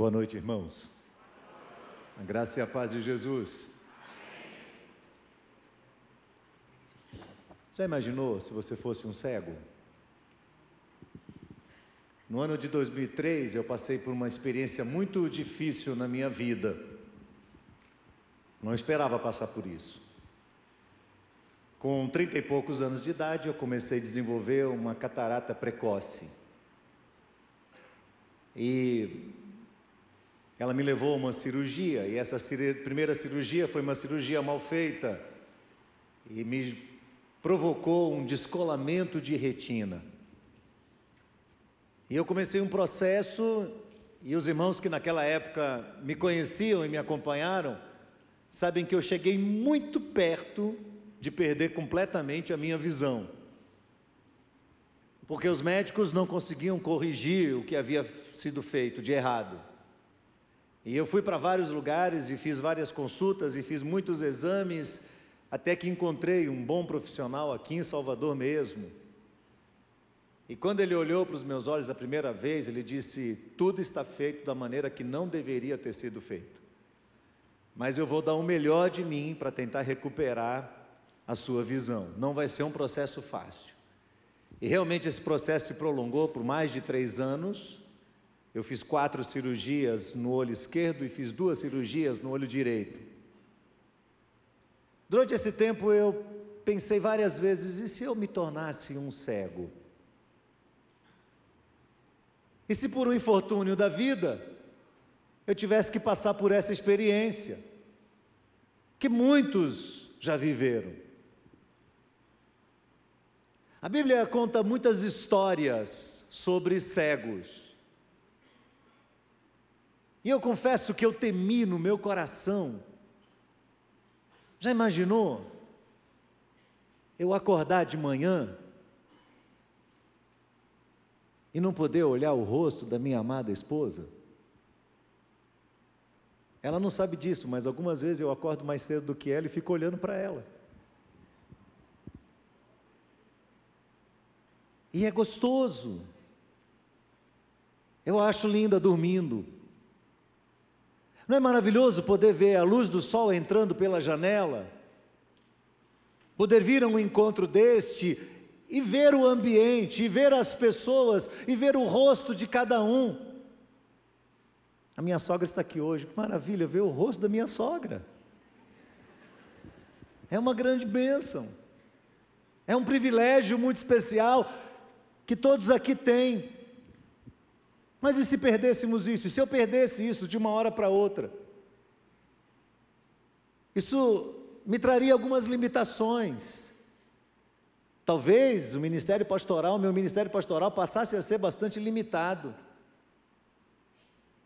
Boa noite, irmãos. A graça e a paz de Jesus. Você já imaginou se você fosse um cego? No ano de 2003, eu passei por uma experiência muito difícil na minha vida. Não esperava passar por isso. Com trinta e poucos anos de idade, eu comecei a desenvolver uma catarata precoce. E ela me levou a uma cirurgia, e essa primeira cirurgia foi uma cirurgia mal feita, e me provocou um descolamento de retina. E eu comecei um processo, e os irmãos que naquela época me conheciam e me acompanharam, sabem que eu cheguei muito perto de perder completamente a minha visão. Porque os médicos não conseguiam corrigir o que havia sido feito de errado. E eu fui para vários lugares e fiz várias consultas e fiz muitos exames, até que encontrei um bom profissional aqui em Salvador mesmo. E quando ele olhou para os meus olhos a primeira vez, ele disse: Tudo está feito da maneira que não deveria ter sido feito. Mas eu vou dar o melhor de mim para tentar recuperar a sua visão. Não vai ser um processo fácil. E realmente esse processo se prolongou por mais de três anos. Eu fiz quatro cirurgias no olho esquerdo e fiz duas cirurgias no olho direito. Durante esse tempo eu pensei várias vezes: e se eu me tornasse um cego? E se por um infortúnio da vida eu tivesse que passar por essa experiência, que muitos já viveram? A Bíblia conta muitas histórias sobre cegos. E eu confesso que eu temi no meu coração. Já imaginou? Eu acordar de manhã e não poder olhar o rosto da minha amada esposa? Ela não sabe disso, mas algumas vezes eu acordo mais cedo do que ela e fico olhando para ela. E é gostoso. Eu acho linda dormindo. Não é maravilhoso poder ver a luz do sol entrando pela janela? Poder vir a um encontro deste e ver o ambiente, e ver as pessoas, e ver o rosto de cada um. A minha sogra está aqui hoje, que maravilha ver o rosto da minha sogra. É uma grande bênção, é um privilégio muito especial que todos aqui têm. Mas e se perdêssemos isso? E se eu perdesse isso de uma hora para outra? Isso me traria algumas limitações. Talvez o ministério pastoral, meu ministério pastoral, passasse a ser bastante limitado.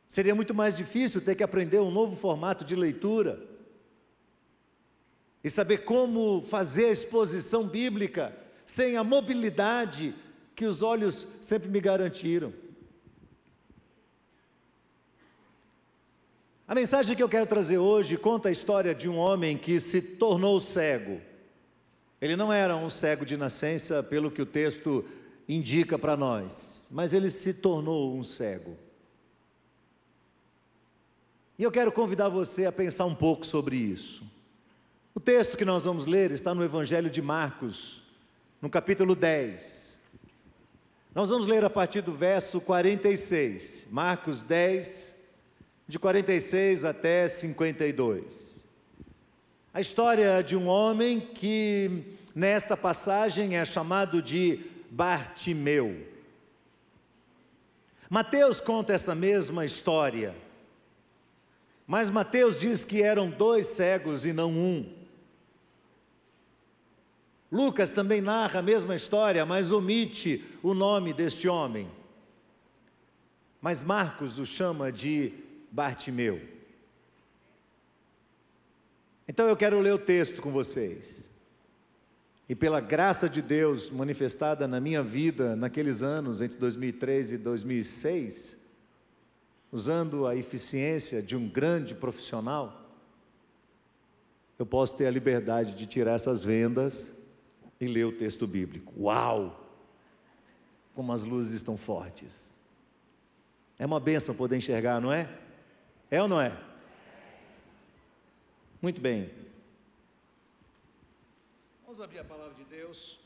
Seria muito mais difícil ter que aprender um novo formato de leitura e saber como fazer a exposição bíblica sem a mobilidade que os olhos sempre me garantiram. A mensagem que eu quero trazer hoje conta a história de um homem que se tornou cego. Ele não era um cego de nascença, pelo que o texto indica para nós, mas ele se tornou um cego. E eu quero convidar você a pensar um pouco sobre isso. O texto que nós vamos ler está no Evangelho de Marcos, no capítulo 10. Nós vamos ler a partir do verso 46, Marcos 10, de 46 até 52. A história de um homem que, nesta passagem, é chamado de Bartimeu. Mateus conta essa mesma história, mas Mateus diz que eram dois cegos e não um. Lucas também narra a mesma história, mas omite o nome deste homem. Mas Marcos o chama de Bartimeu. Então eu quero ler o texto com vocês. E pela graça de Deus manifestada na minha vida naqueles anos, entre 2003 e 2006, usando a eficiência de um grande profissional, eu posso ter a liberdade de tirar essas vendas e ler o texto bíblico. Uau! Como as luzes estão fortes. É uma benção poder enxergar, não é? É ou não é? Muito bem. Vamos abrir a palavra de Deus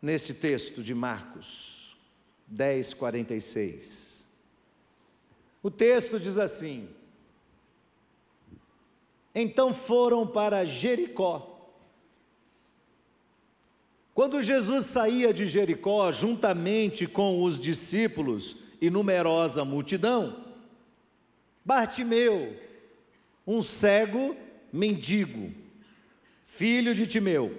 neste texto de Marcos 10, 46. O texto diz assim: Então foram para Jericó. Quando Jesus saía de Jericó, juntamente com os discípulos e numerosa multidão, Bartimeu, um cego mendigo, filho de Timeu,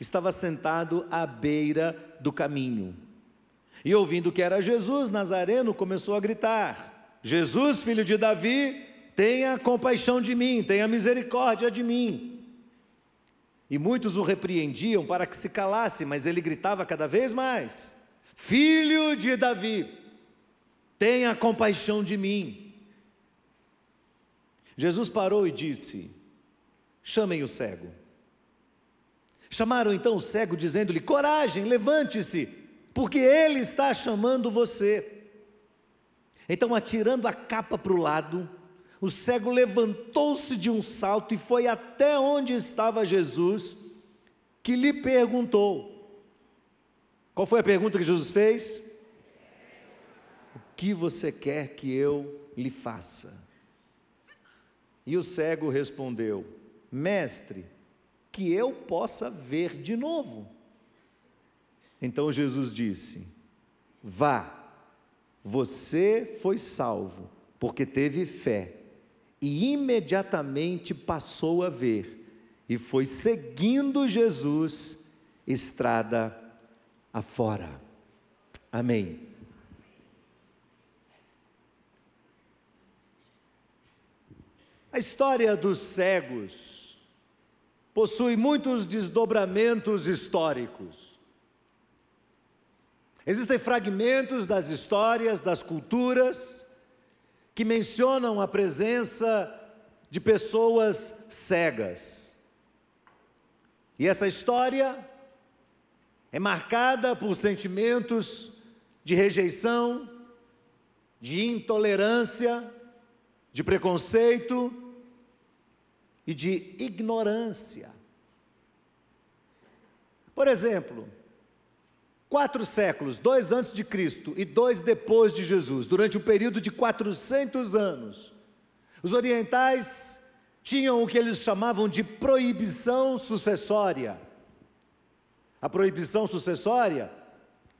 estava sentado à beira do caminho. E ouvindo que era Jesus Nazareno, começou a gritar: Jesus, filho de Davi, tenha compaixão de mim, tenha misericórdia de mim. E muitos o repreendiam para que se calasse, mas ele gritava cada vez mais: Filho de Davi, tenha compaixão de mim. Jesus parou e disse: Chamem o cego. Chamaram então o cego, dizendo-lhe: Coragem, levante-se, porque ele está chamando você. Então, atirando a capa para o lado, o cego levantou-se de um salto e foi até onde estava Jesus, que lhe perguntou. Qual foi a pergunta que Jesus fez? Que você quer que eu lhe faça? E o cego respondeu: Mestre, que eu possa ver de novo. Então Jesus disse: Vá, você foi salvo, porque teve fé e imediatamente passou a ver, e foi seguindo Jesus estrada afora. Amém. A história dos cegos possui muitos desdobramentos históricos. Existem fragmentos das histórias, das culturas, que mencionam a presença de pessoas cegas. E essa história é marcada por sentimentos de rejeição, de intolerância, de preconceito e de ignorância. Por exemplo, Quatro séculos, dois antes de Cristo e dois depois de Jesus, durante um período de 400 anos, os orientais tinham o que eles chamavam de proibição sucessória. A proibição sucessória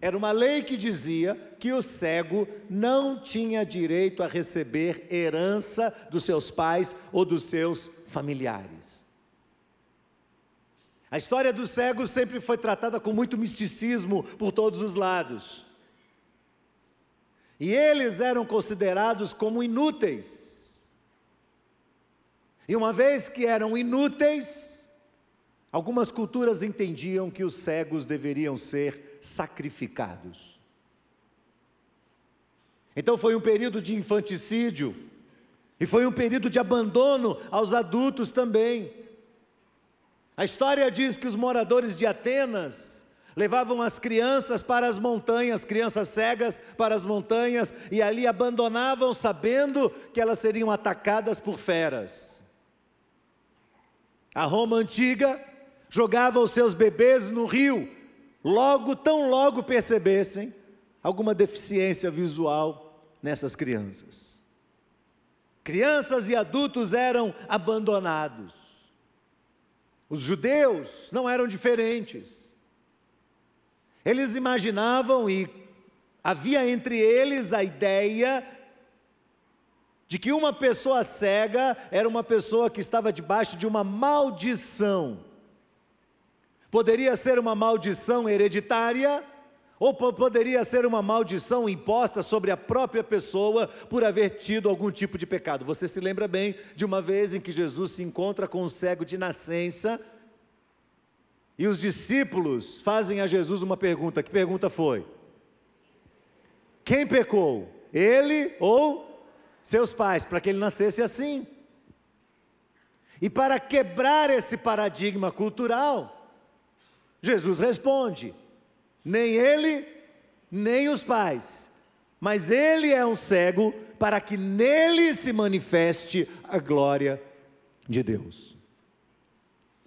era uma lei que dizia que o cego não tinha direito a receber herança dos seus pais ou dos seus familiares. A história dos cegos sempre foi tratada com muito misticismo por todos os lados. E eles eram considerados como inúteis. E uma vez que eram inúteis, algumas culturas entendiam que os cegos deveriam ser sacrificados. Então foi um período de infanticídio, e foi um período de abandono aos adultos também. A história diz que os moradores de Atenas levavam as crianças para as montanhas, crianças cegas para as montanhas, e ali abandonavam, sabendo que elas seriam atacadas por feras. A Roma antiga jogava os seus bebês no rio, logo, tão logo percebessem alguma deficiência visual nessas crianças. Crianças e adultos eram abandonados. Os judeus não eram diferentes. Eles imaginavam e havia entre eles a ideia de que uma pessoa cega era uma pessoa que estava debaixo de uma maldição. Poderia ser uma maldição hereditária, ou poderia ser uma maldição imposta sobre a própria pessoa por haver tido algum tipo de pecado. Você se lembra bem de uma vez em que Jesus se encontra com um cego de nascença e os discípulos fazem a Jesus uma pergunta. Que pergunta foi? Quem pecou? Ele ou seus pais? Para que ele nascesse assim. E para quebrar esse paradigma cultural, Jesus responde: nem ele, nem os pais, mas ele é um cego para que nele se manifeste a glória de Deus.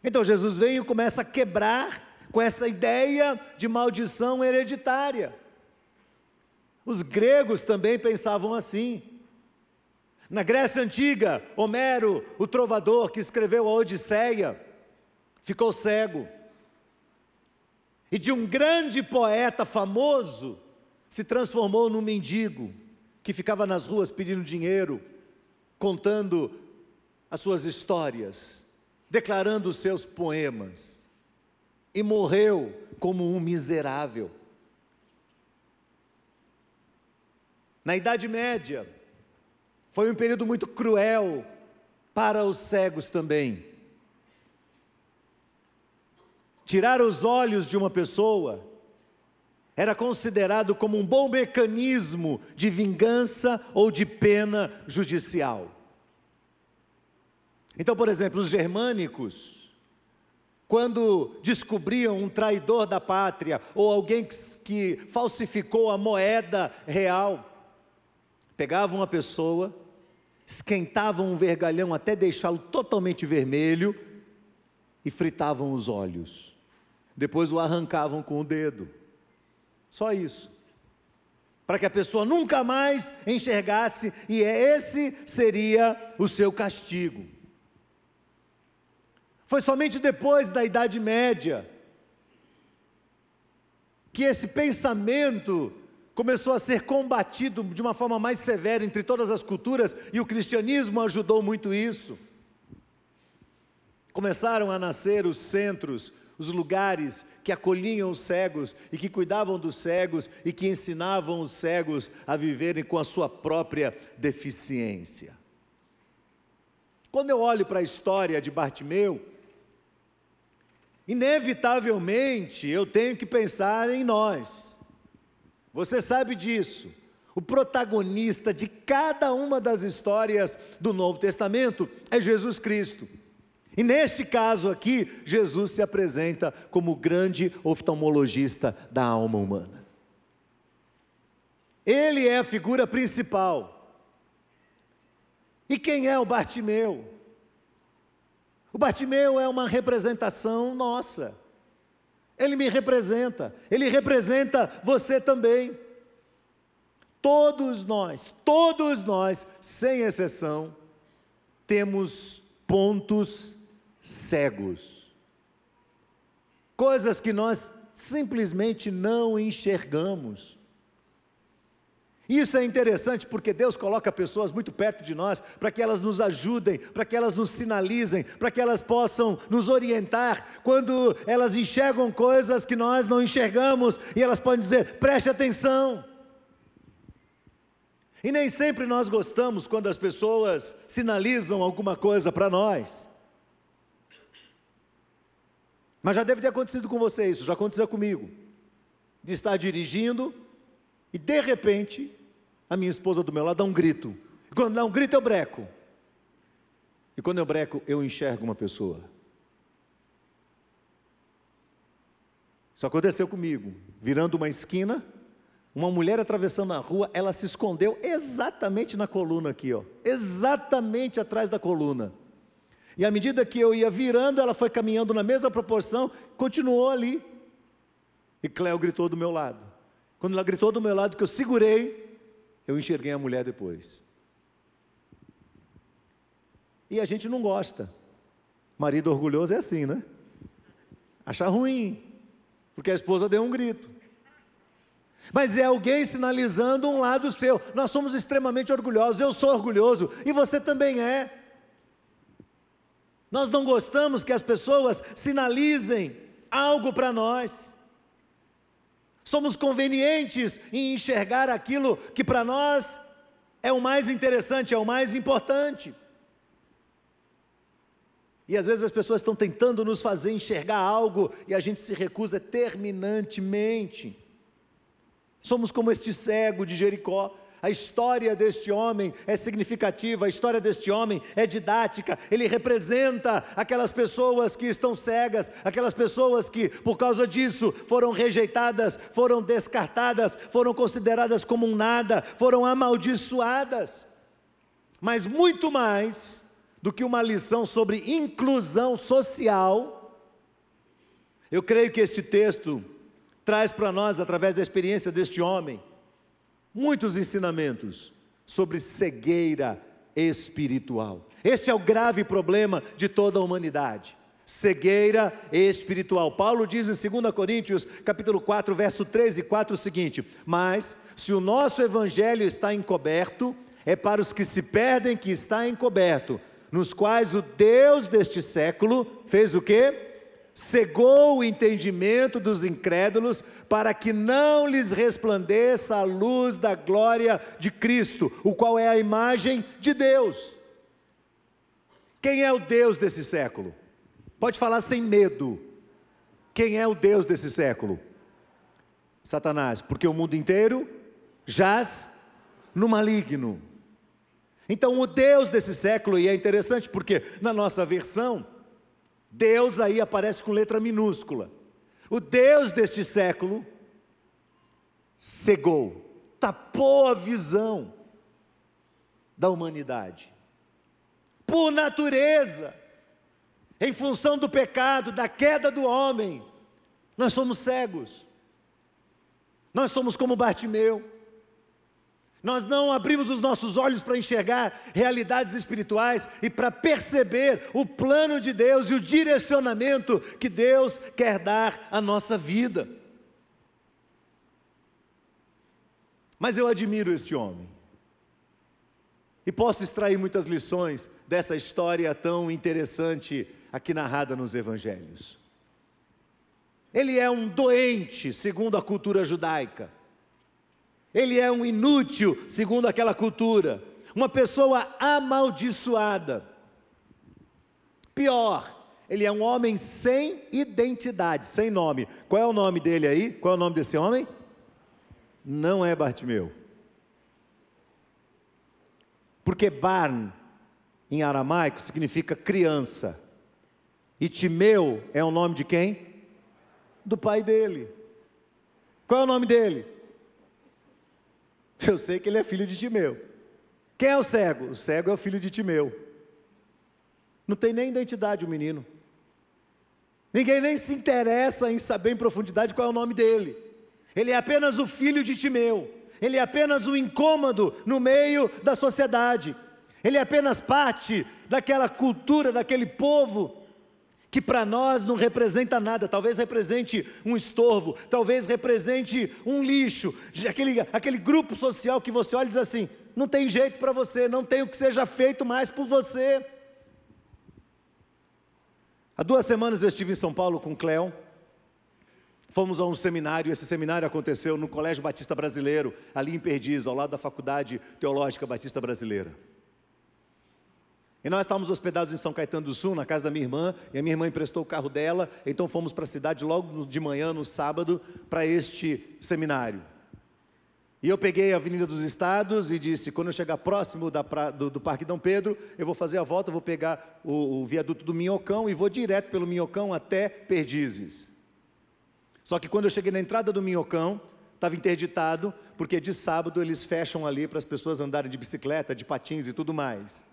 Então Jesus vem e começa a quebrar com essa ideia de maldição hereditária. Os gregos também pensavam assim. Na Grécia Antiga, Homero, o trovador que escreveu a Odisseia, ficou cego. E de um grande poeta famoso, se transformou num mendigo que ficava nas ruas pedindo dinheiro, contando as suas histórias, declarando os seus poemas. E morreu como um miserável. Na Idade Média, foi um período muito cruel para os cegos também. Tirar os olhos de uma pessoa era considerado como um bom mecanismo de vingança ou de pena judicial. Então, por exemplo, os germânicos, quando descobriam um traidor da pátria ou alguém que, que falsificou a moeda real, pegavam uma pessoa, esquentavam um vergalhão até deixá-lo totalmente vermelho e fritavam os olhos. Depois o arrancavam com o dedo. Só isso. Para que a pessoa nunca mais enxergasse, e é esse seria o seu castigo. Foi somente depois da Idade Média que esse pensamento começou a ser combatido de uma forma mais severa entre todas as culturas e o cristianismo ajudou muito isso. Começaram a nascer os centros, os lugares que acolhiam os cegos e que cuidavam dos cegos e que ensinavam os cegos a viverem com a sua própria deficiência. Quando eu olho para a história de Bartimeu, inevitavelmente eu tenho que pensar em nós. Você sabe disso. O protagonista de cada uma das histórias do Novo Testamento é Jesus Cristo. E neste caso aqui, Jesus se apresenta como o grande oftalmologista da alma humana. Ele é a figura principal. E quem é o Bartimeu? O Bartimeu é uma representação nossa. Ele me representa, ele representa você também. Todos nós, todos nós, sem exceção, temos pontos cegos. Coisas que nós simplesmente não enxergamos. Isso é interessante porque Deus coloca pessoas muito perto de nós para que elas nos ajudem, para que elas nos sinalizem, para que elas possam nos orientar quando elas enxergam coisas que nós não enxergamos e elas podem dizer: preste atenção. E nem sempre nós gostamos quando as pessoas sinalizam alguma coisa para nós. Mas já deve ter acontecido com você isso, já aconteceu comigo. De estar dirigindo e de repente a minha esposa do meu lado dá um grito. E quando dá um grito, eu breco. E quando eu breco, eu enxergo uma pessoa. Isso aconteceu comigo. Virando uma esquina, uma mulher atravessando a rua, ela se escondeu exatamente na coluna aqui, ó. Exatamente atrás da coluna. E à medida que eu ia virando, ela foi caminhando na mesma proporção, continuou ali. E Cléo gritou do meu lado. Quando ela gritou do meu lado, que eu segurei, eu enxerguei a mulher depois. E a gente não gosta. Marido orgulhoso é assim, né? Acha ruim, porque a esposa deu um grito. Mas é alguém sinalizando um lado seu. Nós somos extremamente orgulhosos. Eu sou orgulhoso e você também é. Nós não gostamos que as pessoas sinalizem algo para nós. Somos convenientes em enxergar aquilo que para nós é o mais interessante, é o mais importante. E às vezes as pessoas estão tentando nos fazer enxergar algo e a gente se recusa terminantemente. Somos como este cego de Jericó. A história deste homem é significativa, a história deste homem é didática. Ele representa aquelas pessoas que estão cegas, aquelas pessoas que, por causa disso, foram rejeitadas, foram descartadas, foram consideradas como um nada, foram amaldiçoadas. Mas muito mais do que uma lição sobre inclusão social, eu creio que este texto traz para nós, através da experiência deste homem, muitos ensinamentos sobre cegueira espiritual. Este é o grave problema de toda a humanidade. Cegueira espiritual. Paulo diz em 2 Coríntios, capítulo 4, verso 13 e 4 o seguinte: "Mas se o nosso evangelho está encoberto, é para os que se perdem que está encoberto, nos quais o Deus deste século fez o quê? Cegou o entendimento dos incrédulos, para que não lhes resplandeça a luz da glória de Cristo, o qual é a imagem de Deus. Quem é o Deus desse século? Pode falar sem medo. Quem é o Deus desse século? Satanás, porque o mundo inteiro jaz no maligno. Então, o Deus desse século, e é interessante porque na nossa versão, Deus aí aparece com letra minúscula. O Deus deste século cegou, tapou a visão da humanidade. Por natureza, em função do pecado, da queda do homem, nós somos cegos. Nós somos como Bartimeu. Nós não abrimos os nossos olhos para enxergar realidades espirituais e para perceber o plano de Deus e o direcionamento que Deus quer dar à nossa vida. Mas eu admiro este homem. E posso extrair muitas lições dessa história tão interessante aqui narrada nos evangelhos. Ele é um doente, segundo a cultura judaica. Ele é um inútil, segundo aquela cultura, uma pessoa amaldiçoada. Pior, ele é um homem sem identidade, sem nome. Qual é o nome dele aí? Qual é o nome desse homem? Não é Bartimeu. Porque Barn, em aramaico, significa criança. E Timeu é o nome de quem? Do pai dele. Qual é o nome dele? Eu sei que ele é filho de Timeu. Quem é o cego? O cego é o filho de Timeu. Não tem nem identidade o menino. Ninguém nem se interessa em saber em profundidade qual é o nome dele. Ele é apenas o filho de Timeu. Ele é apenas um incômodo no meio da sociedade. Ele é apenas parte daquela cultura, daquele povo que para nós não representa nada, talvez represente um estorvo, talvez represente um lixo, aquele, aquele grupo social que você olha e diz assim: não tem jeito para você, não tem o que seja feito mais por você. Há duas semanas eu estive em São Paulo com o Cléo, fomos a um seminário, esse seminário aconteceu no Colégio Batista Brasileiro, ali em Perdiz, ao lado da Faculdade Teológica Batista Brasileira. E nós estávamos hospedados em São Caetano do Sul, na casa da minha irmã, e a minha irmã emprestou o carro dela, então fomos para a cidade logo de manhã, no sábado, para este seminário. E eu peguei a Avenida dos Estados e disse: quando eu chegar próximo da, do, do, Parque Dom Pedro, eu vou fazer a volta, vou pegar o, o viaduto do Minhocão e vou direto pelo Minhocão até Perdizes. Só que quando eu cheguei na entrada do Minhocão, estava interditado, porque de sábado eles fecham ali para as pessoas andarem de bicicleta, de patins e tudo mais.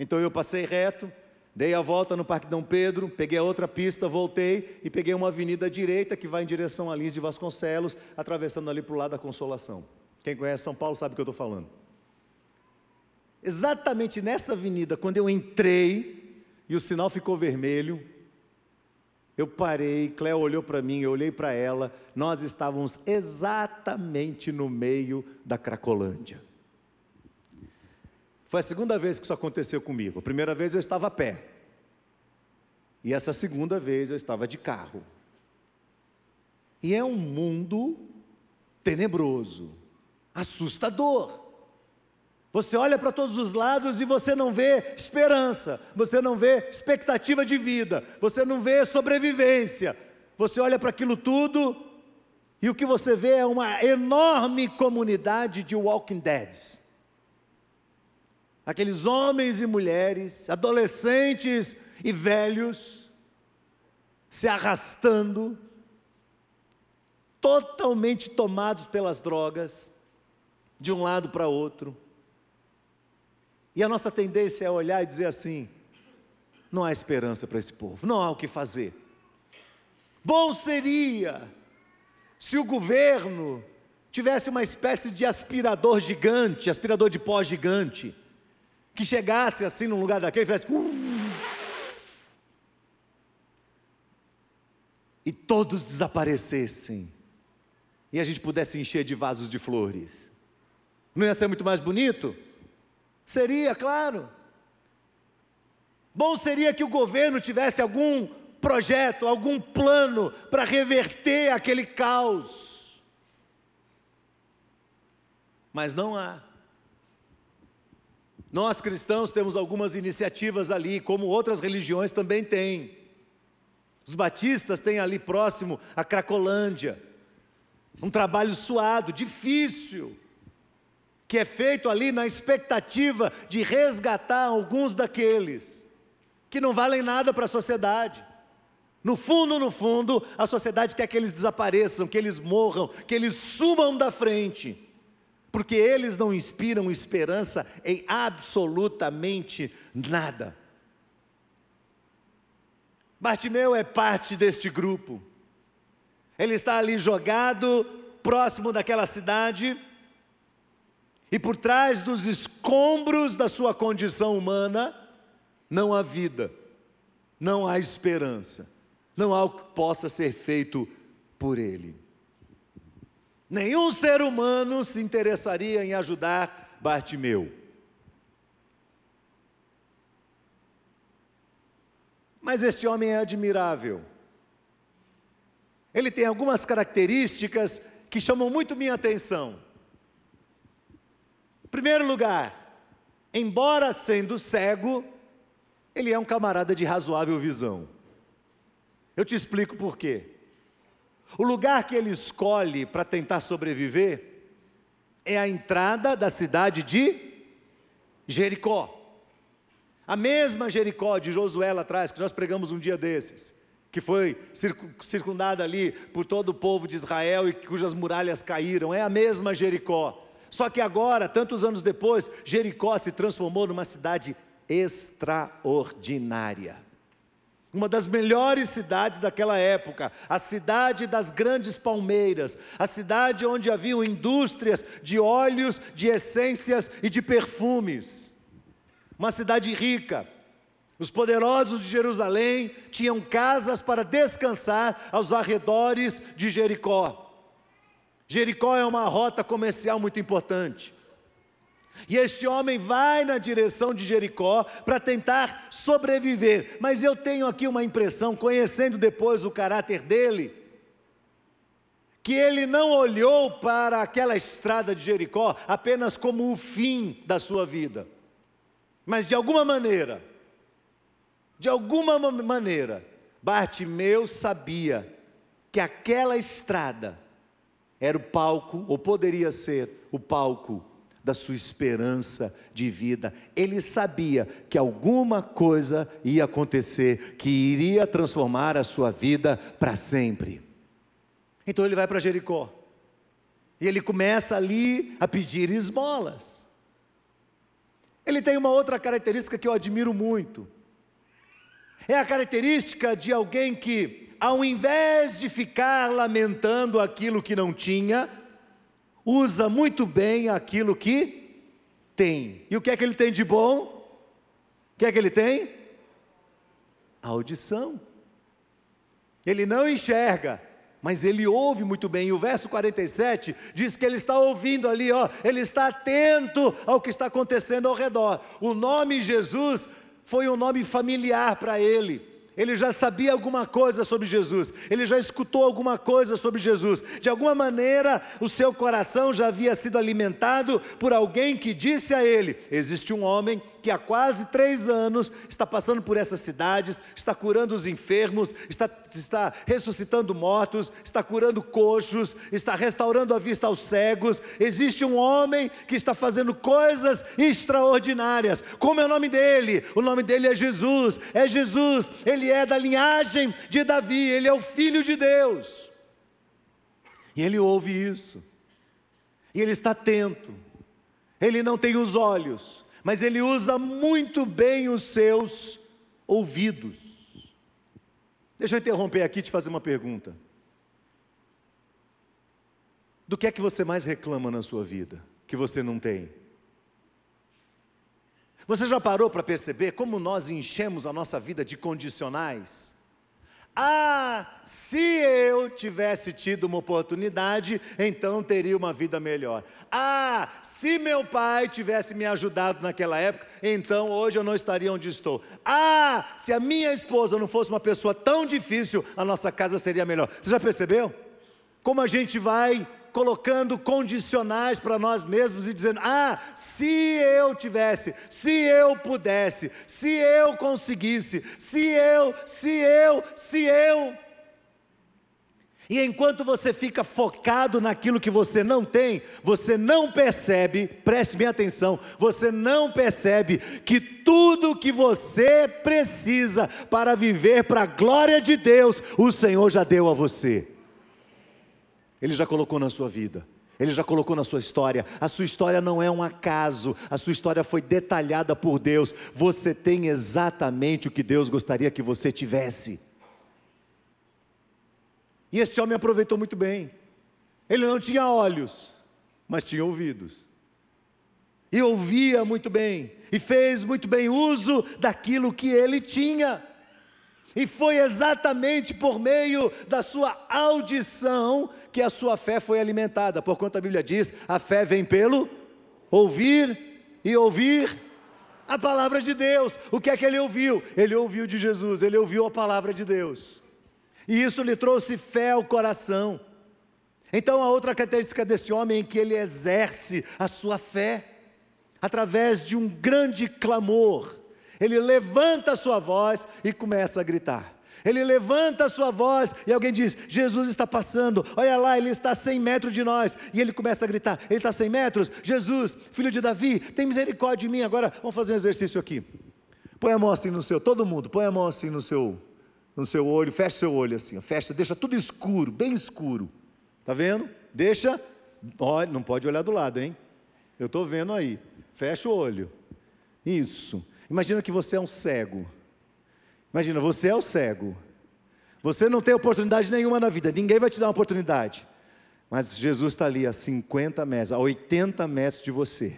Então eu passei reto, dei a volta no Parque Dom Pedro, peguei a outra pista, voltei e peguei uma avenida direita que vai em direção a Lins de Vasconcelos, atravessando ali para o lado da Consolação. Quem conhece São Paulo sabe o que eu estou falando. Exatamente nessa avenida, quando eu entrei e o sinal ficou vermelho, eu parei, Cléo olhou para mim, eu olhei para ela, nós estávamos exatamente no meio da Cracolândia. Foi a segunda vez que isso aconteceu comigo. A primeira vez eu estava a pé. E essa segunda vez eu estava de carro. E é um mundo tenebroso, assustador. Você olha para todos os lados e você não vê esperança, você não vê expectativa de vida, você não vê sobrevivência. Você olha para aquilo tudo E o que você vê é uma enorme comunidade de Walking Dead. Aqueles homens e mulheres, adolescentes e velhos, se arrastando, totalmente tomados pelas drogas, de um lado para outro. E a nossa tendência é olhar e dizer assim: não há esperança para esse povo, não há o que fazer. Bom seria se o governo tivesse uma espécie de aspirador gigante, aspirador de pó gigante, que chegasse assim num lugar daquele e fizesse. e todos desaparecessem, e a gente pudesse encher de vasos de flores. Não ia ser muito mais bonito? Seria, claro. Bom seria que o governo tivesse algum projeto, algum plano para reverter aquele caos. Mas não há. Nós cristãos temos algumas iniciativas ali, como outras religiões também têm. Os batistas têm ali próximo a Cracolândia. Um trabalho suado, difícil, que é feito ali na expectativa de resgatar alguns daqueles que não valem nada para a sociedade. No fundo, no fundo, a sociedade quer que eles desapareçam, que eles morram, que eles sumam da frente, porque eles não inspiram esperança em absolutamente nada. Bartimeu é parte deste grupo. Ele está ali jogado, próximo daquela cidade, e por trás dos escombros da sua condição humana, não há vida, não há esperança, não há o que possa ser feito por ele. Nenhum ser humano se interessaria em ajudar Bartimeu. Mas este homem é admirável. Ele tem algumas características que chamam muito minha atenção. Em primeiro lugar, embora sendo cego, ele é um camarada de razoável visão. Eu te explico por quê. O lugar que ele escolhe para tentar sobreviver é a entrada da cidade de Jericó. A mesma Jericó de Josué lá atrás, que nós pregamos um dia desses, que foi circundada ali por todo o povo de Israel e cujas muralhas caíram, é a mesma Jericó. Só que agora, tantos anos depois, Jericó se transformou numa cidade extraordinária. Uma das melhores cidades daquela época, a cidade das grandes palmeiras, a cidade onde haviam indústrias de óleos, de essências e de perfumes. Uma cidade rica. Os poderosos de Jerusalém tinham casas para descansar aos arredores de Jericó. Jericó é uma rota comercial muito importante. E este homem vai na direção de Jericó para tentar sobreviver. Mas eu tenho aqui uma impressão, conhecendo depois o caráter dele, que ele não olhou para aquela estrada de Jericó apenas como o fim da sua vida, mas de alguma maneira, de alguma maneira, Bartimeu sabia que aquela estrada era o palco, ou poderia ser o palco da sua esperança de vida. Ele sabia que alguma coisa ia acontecer que iria transformar a sua vida para sempre. Então ele vai para Jericó. E ele começa ali a pedir esmolas. Ele tem uma outra característica que eu admiro muito. É a característica de alguém que, ao invés de ficar lamentando aquilo que não tinha, usa muito bem aquilo que tem. E o que é que ele tem de bom? O que é que ele tem? audição. Ele não enxerga, mas ele ouve muito bem. E o verso 47 diz que ele está ouvindo ali, ó, ele está atento ao que está acontecendo ao redor. O nome Jesus foi um nome familiar para ele ele já sabia alguma coisa sobre Jesus, ele já escutou alguma coisa sobre Jesus. De alguma maneira, o seu coração já havia sido alimentado por alguém que disse a ele: existe um homem que há quase três anos está passando por essas cidades, está curando os enfermos, está, está ressuscitando mortos, está curando coxos, está restaurando a vista aos cegos. Existe um homem que está fazendo coisas extraordinárias. Como é o nome dele? O nome dele é Jesus. É Jesus, ele é da linhagem de Davi, ele é o filho de Deus. E ele ouve isso. E ele está atento. Ele não tem os olhos, mas ele usa muito bem os seus ouvidos. Deixa eu interromper aqui e te fazer uma pergunta. Do que é que você mais reclama na sua vida que você não tem? Você já parou para perceber como nós enchemos a nossa vida de condicionais? Ah, se eu tivesse tido uma oportunidade, então teria uma vida melhor. Ah, se meu pai tivesse me ajudado naquela época, então hoje eu não estaria onde estou. Ah, se a minha esposa não fosse uma pessoa tão difícil, a nossa casa seria melhor. Você já percebeu? Como a gente vai colocando condicionais para nós mesmos e dizendo: ah, se eu tivesse, se eu pudesse, se eu conseguisse, se eu, se eu, se eu. E enquanto você fica focado naquilo que você não tem, você não percebe, preste bem atenção, você não percebe que tudo que você precisa para viver para a glória de Deus, o Senhor já deu a você. Ele já colocou na sua vida. Ele já colocou na sua história. A sua história não é um acaso, a sua história foi detalhada por Deus. Você tem exatamente o que Deus gostaria que você tivesse. E este homem aproveitou muito bem. Ele não tinha olhos, mas tinha ouvidos. E ouvia muito bem, e fez muito bem uso daquilo que ele tinha. E foi exatamente por meio da sua audição que a sua fé foi alimentada. Por quanto a Bíblia diz, a fé vem pelo ouvir e ouvir a palavra de Deus. O que é que ele ouviu? Ele ouviu de Jesus, ele ouviu a palavra de Deus. E isso lhe trouxe fé ao coração. Então a outra característica desse homem é que ele exerce a sua fé através de um grande clamor ele levanta a sua voz e começa a gritar. Ele levanta a sua voz e alguém diz: Jesus está passando, olha lá, ele está a 100 metros de nós. E ele começa a gritar: Ele está a 100 metros? Jesus, filho de Davi, tem misericórdia de mim. Agora vamos fazer um exercício aqui. Põe a mão assim no seu, todo mundo, põe a mão assim no seu, no seu olho, fecha seu olho assim, fecha, deixa tudo escuro, bem escuro. Tá vendo? Deixa, não pode olhar do lado, hein? Eu estou vendo aí. Fecha o olho. Isso. Imagina que você é um cego. Imagina, você é o cego. Você não tem oportunidade nenhuma na vida, ninguém vai te dar uma oportunidade. Mas Jesus está ali a 50 metros, a 80 metros de você.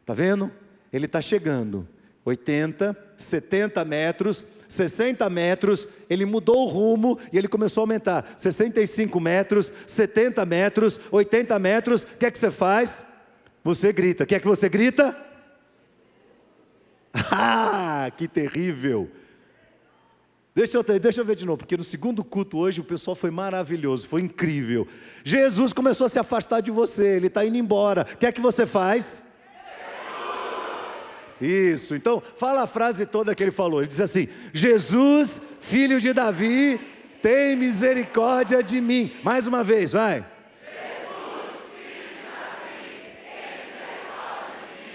Está vendo? Ele está chegando. 80, 70 metros, 60 metros, ele mudou o rumo e ele começou a aumentar. 65 metros, 70 metros, 80 metros. O que é que você faz? Você grita. O que é que você grita? Ah, que terrível! Deixa eu, deixa eu ver de novo, porque no segundo culto hoje o pessoal foi maravilhoso, foi incrível. Jesus começou a se afastar de você, ele está indo embora. O que é que você faz? Isso, então fala a frase toda que ele falou. Ele diz assim: Jesus, filho de Davi, tem misericórdia de mim. Mais uma vez, vai.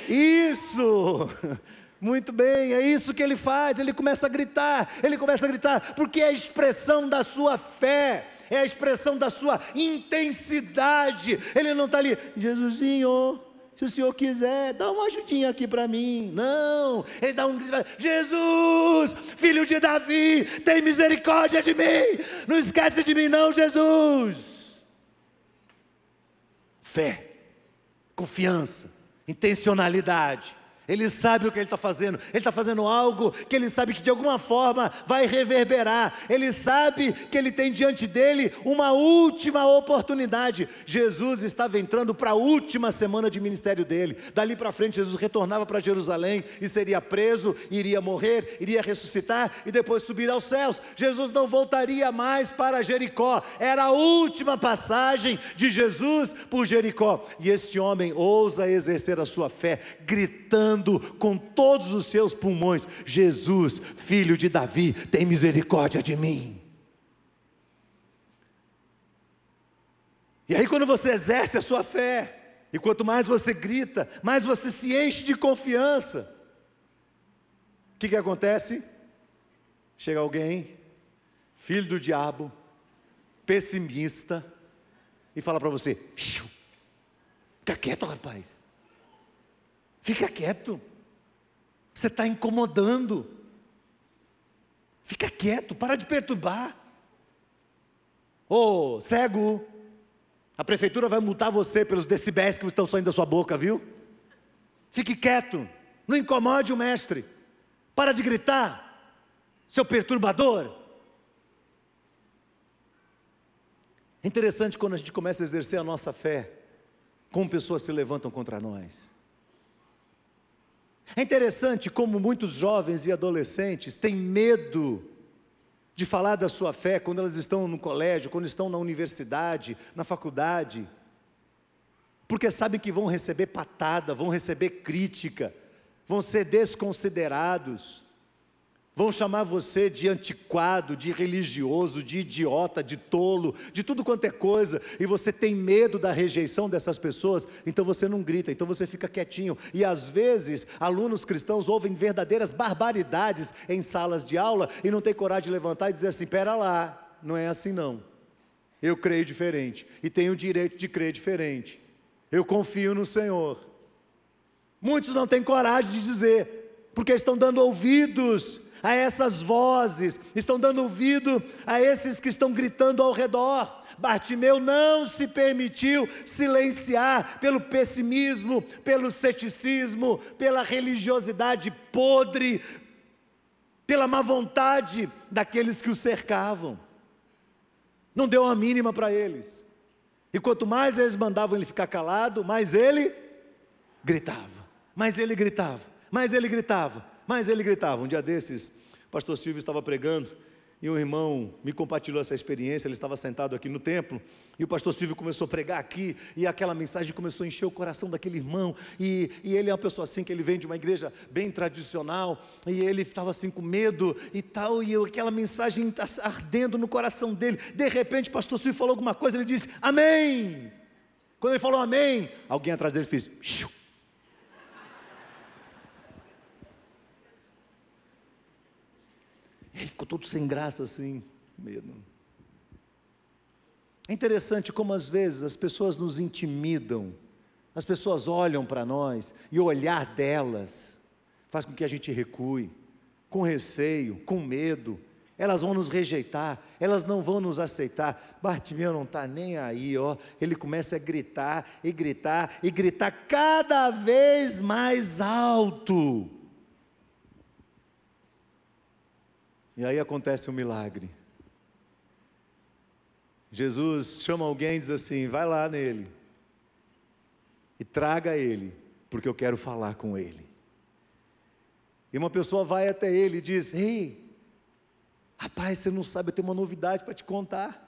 Isso! Muito bem, é isso que ele faz. Ele começa a gritar, ele começa a gritar, porque é a expressão da sua fé, é a expressão da sua intensidade. Ele não está ali, Jesusinho, se o senhor quiser, dá uma ajudinha aqui para mim. Não, ele dá um grito: Jesus, filho de Davi, tem misericórdia de mim. Não esquece de mim, não, Jesus. Fé, confiança, intencionalidade. Ele sabe o que ele está fazendo, ele está fazendo algo que ele sabe que de alguma forma vai reverberar, ele sabe que ele tem diante dele uma última oportunidade. Jesus estava entrando para a última semana de ministério dele, dali para frente, Jesus retornava para Jerusalém e seria preso, iria morrer, iria ressuscitar e depois subir aos céus. Jesus não voltaria mais para Jericó, era a última passagem de Jesus por Jericó, e este homem ousa exercer a sua fé, gritando gritando com todos os seus pulmões: Jesus, filho de Davi, tem misericórdia de mim. E aí, quando você exerce a sua fé, e quanto mais você grita, mais você se enche de confiança, o que, que acontece? Chega alguém, filho do diabo, pessimista, e fala para você: fica quieto, rapaz, fica quieto, você está incomodando, fica quieto, para de perturbar. Ô cego, a prefeitura vai multar você pelos decibéis que estão saindo da sua boca, viu? Fique quieto, não incomode o mestre. Para de gritar, seu perturbador. É interessante quando a gente começa a exercer a nossa fé, como pessoas se levantam contra nós. É interessante como muitos jovens e adolescentes têm medo de falar da sua fé quando elas estão no colégio, quando estão na universidade, na faculdade, porque sabem que vão receber patada, vão receber crítica, vão ser desconsiderados, vão chamar você de antiquado, de religioso, de idiota, de tolo, de tudo quanto é coisa, e você tem medo da rejeição dessas pessoas, então você não grita, então você fica quietinho. E às vezes, alunos cristãos ouvem verdadeiras barbaridades em salas de aula e não tem coragem de levantar e dizer assim: pera lá, não é assim não. Eu creio diferente e tenho o direito de crer diferente. Eu confio no Senhor. Muitos não têm coragem de dizer, porque estão dando ouvidos a essas vozes, estão dando ouvido a esses que estão gritando ao redor. Bartimeu não se permitiu silenciar pelo pessimismo, pelo ceticismo, pela religiosidade podre, pela má vontade daqueles que o cercavam. Não deu a mínima para eles. E quanto mais eles mandavam ele ficar calado, mais ele gritava. Mais ele gritava. Mais ele gritava. Mais ele gritava. Um dia desses, pastor Silvio estava pregando e um irmão me compartilhou essa experiência. Ele estava sentado aqui no templo e o pastor Silvio começou a pregar aqui e aquela mensagem começou a encher o coração daquele irmão. E, e ele é uma pessoa assim que ele vem de uma igreja bem tradicional e ele estava assim com medo e tal. E eu, aquela mensagem ardendo no coração dele. De repente, o pastor Silvio falou alguma coisa. Ele disse: Amém. Quando ele falou Amém, alguém atrás dele fez. Xiu. Ele ficou todo sem graça assim, medo. É interessante como às vezes as pessoas nos intimidam, as pessoas olham para nós e o olhar delas faz com que a gente recue, com receio, com medo. Elas vão nos rejeitar, elas não vão nos aceitar. Bartimeu não está nem aí, ó. Ele começa a gritar e gritar e gritar cada vez mais alto. E aí acontece um milagre. Jesus chama alguém e diz assim: vai lá nele e traga ele, porque eu quero falar com ele. E uma pessoa vai até ele e diz: Ei, rapaz, você não sabe, eu tenho uma novidade para te contar.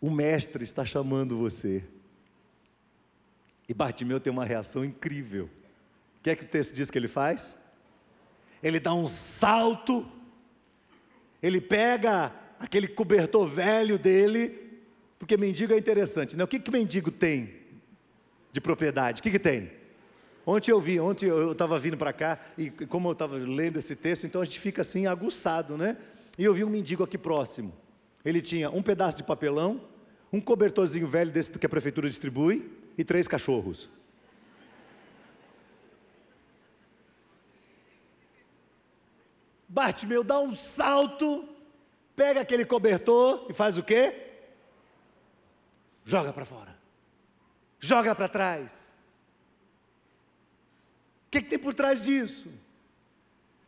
O mestre está chamando você. E Bartimeu tem uma reação incrível. O que é que o texto diz que ele faz? Ele dá um salto, ele pega aquele cobertor velho dele, porque mendigo é interessante, né? O que, que mendigo tem de propriedade? O que, que tem? Ontem eu vi, ontem eu estava vindo para cá, e como eu estava lendo esse texto, então a gente fica assim aguçado, né? E eu vi um mendigo aqui próximo. Ele tinha um pedaço de papelão, um cobertorzinho velho desse que a prefeitura distribui, e três cachorros. Bartimeu dá um salto, pega aquele cobertor e faz o quê? Joga para fora. Joga para trás. O que, que tem por trás disso?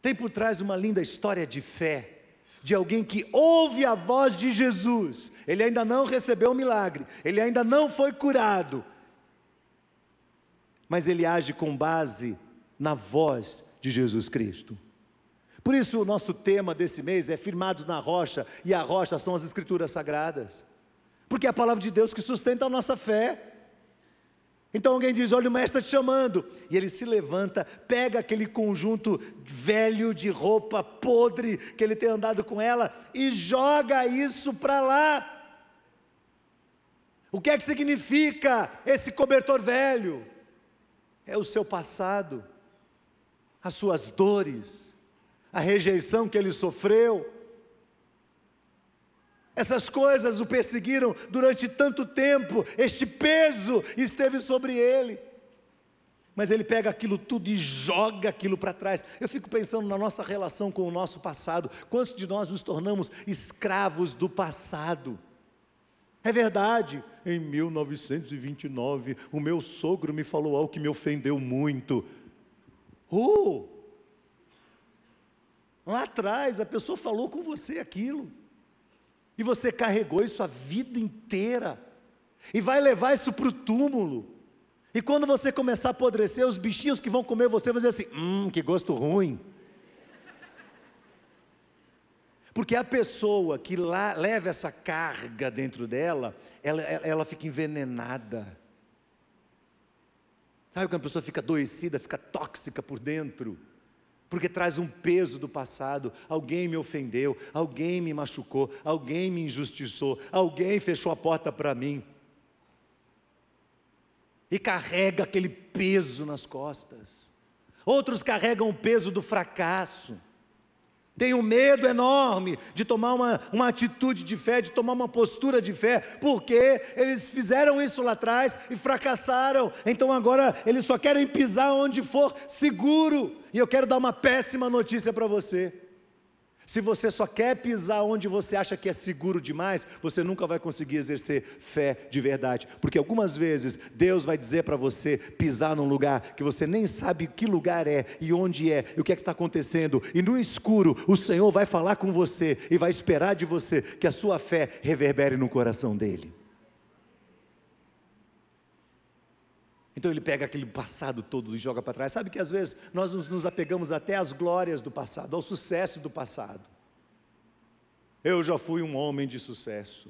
Tem por trás uma linda história de fé, de alguém que ouve a voz de Jesus. Ele ainda não recebeu o milagre, ele ainda não foi curado, mas ele age com base na voz de Jesus Cristo. Por isso, o nosso tema desse mês é Firmados na Rocha, e a rocha são as Escrituras Sagradas, porque é a palavra de Deus que sustenta a nossa fé. Então alguém diz: Olha, o mestre está te chamando. E ele se levanta, pega aquele conjunto velho de roupa podre que ele tem andado com ela e joga isso para lá. O que é que significa esse cobertor velho? É o seu passado, as suas dores, a rejeição que ele sofreu. Essas coisas o perseguiram durante tanto tempo, este peso esteve sobre ele. Mas ele pega aquilo tudo e joga aquilo para trás. Eu fico pensando na nossa relação com o nosso passado. Quantos de nós nos tornamos escravos do passado? É verdade, em 1929, o meu sogro me falou algo que me ofendeu muito. Oh! Lá atrás a pessoa falou com você aquilo. E você carregou isso a vida inteira. E vai levar isso para o túmulo. E quando você começar a apodrecer, os bichinhos que vão comer você vão dizer assim: hum, que gosto ruim. Porque a pessoa que lá, leva essa carga dentro dela, ela, ela, fica envenenada. Sabe quando a pessoa fica adoecida, fica tóxica por dentro? Porque traz um peso do passado. Alguém me ofendeu, alguém me machucou, alguém me injustiçou, alguém fechou a porta para mim. E carrega aquele peso nas costas. Outros carregam o peso do fracasso. Um medo enorme de tomar uma, uma atitude de fé, de tomar uma postura de fé, porque eles fizeram isso lá atrás e fracassaram. Então agora eles só querem pisar onde for seguro. E eu quero dar uma péssima notícia para você. Se você só quer pisar onde você acha que é seguro demais, você nunca vai conseguir exercer fé de verdade, porque algumas vezes Deus vai dizer para você pisar num lugar que você nem sabe que lugar é e onde é, e o que é que está acontecendo, e no escuro o Senhor vai falar com você e vai esperar de você que a sua fé reverbere no coração dele. Então ele pega aquele passado todo e joga para trás. Sabe que às vezes nós nos, apegamos até às glórias do passado, ao sucesso do passado. Eu já fui um homem de sucesso.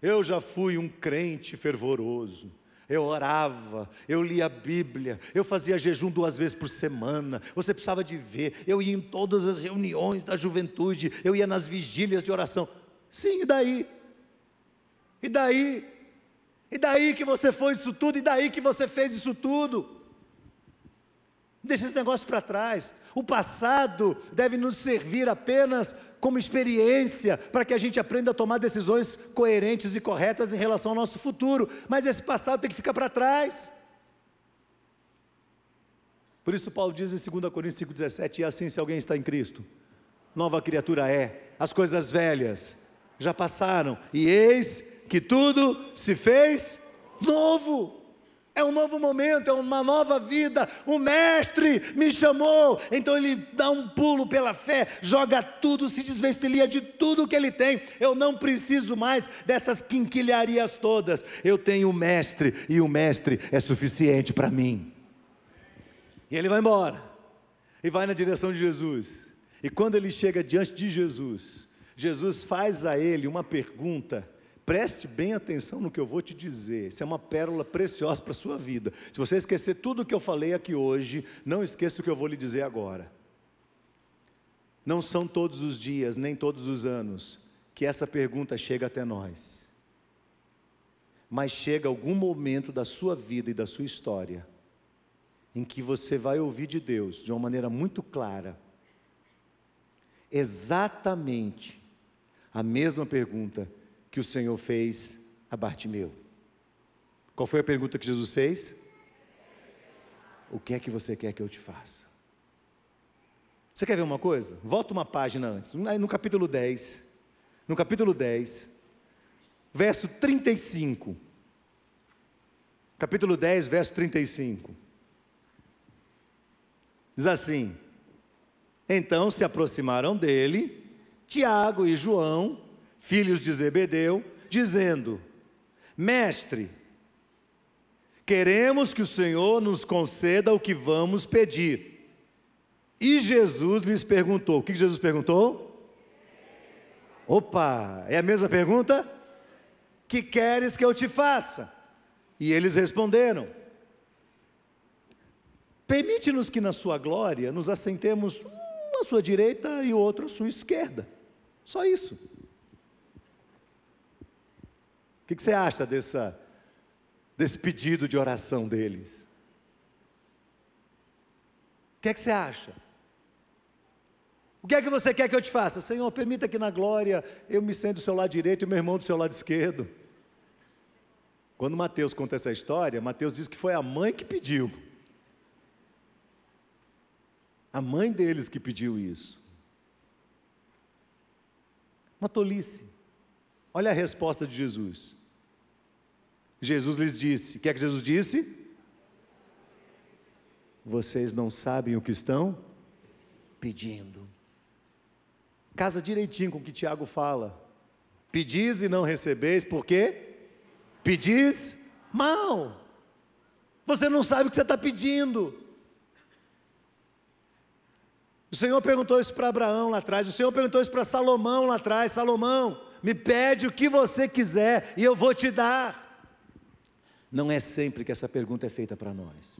Eu já fui um crente fervoroso. Eu orava, eu lia a Bíblia, eu fazia jejum duas vezes por semana. Você precisava de ver. Eu ia em todas as reuniões da juventude, eu ia nas vigílias de oração. Sim, e daí? E daí? E daí que você foi isso tudo, e daí que você fez isso tudo. Deixa esse negócio para trás. O passado deve nos servir apenas como experiência para que a gente aprenda a tomar decisões coerentes e corretas em relação ao nosso futuro. Mas esse passado tem que ficar para trás. Por isso Paulo diz em 2 Coríntios 5,17, e assim se alguém está em Cristo, nova criatura é, as coisas velhas já passaram, e eis que tudo se fez novo. É um novo momento, é uma nova vida. O Mestre me chamou. Então ele dá um pulo pela fé, joga tudo, se desvencilha de tudo que ele tem. Eu não preciso mais dessas quinquilharias todas. Eu tenho o Mestre e o Mestre é suficiente para mim. E ele vai embora e vai na direção de Jesus. E quando ele chega diante de Jesus, Jesus faz a ele uma pergunta Preste bem atenção no que eu vou te dizer. Isso é uma pérola preciosa para a sua vida. Se você esquecer tudo o que eu falei aqui hoje, não esqueça o que eu vou lhe dizer agora. Não são todos os dias, nem todos os anos, que essa pergunta chega até nós. Mas chega algum momento da sua vida e da sua história em que você vai ouvir de Deus de uma maneira muito clara, exatamente a mesma pergunta que o Senhor fez a Bartimeu. Qual foi a pergunta que Jesus fez? O que é que você quer que eu te faça? Você quer ver uma coisa? Volta uma página antes, no capítulo 10. No capítulo 10, verso 35. Capítulo 10, verso 35. Diz assim: Então se aproximaram dele Tiago e João, filhos de Zebedeu, dizendo: Mestre, queremos que o Senhor nos conceda o que vamos pedir. E Jesus lhes perguntou: O que Jesus perguntou? Opa, é a mesma pergunta? Que queres que eu te faça? E eles responderam: Permite-nos que na sua glória nos assentemos um à sua direita e o outro à sua esquerda. Só isso. O que, você acha dessa, desse pedido de oração deles? O que é que você acha? O que é que você quer que eu te faça? Senhor, permita que na glória eu me sente do seu lado direito e meu irmão do seu lado esquerdo. Quando Mateus conta essa história, Mateus diz que foi a mãe que pediu. A mãe deles que pediu isso. Uma tolice. Olha a resposta de Jesus. Jesus lhes disse: O que é que Jesus disse? Vocês não sabem o que estão pedindo. Casa direitinho com o que Tiago fala. Pedis e não recebeis, por quê? Pedis mal. Você não sabe o que você está pedindo. O Senhor perguntou isso para Abraão lá atrás, o Senhor perguntou isso para Salomão lá atrás: Salomão, me pede o que você quiser e eu vou te dar. Não é sempre que essa pergunta é feita para nós,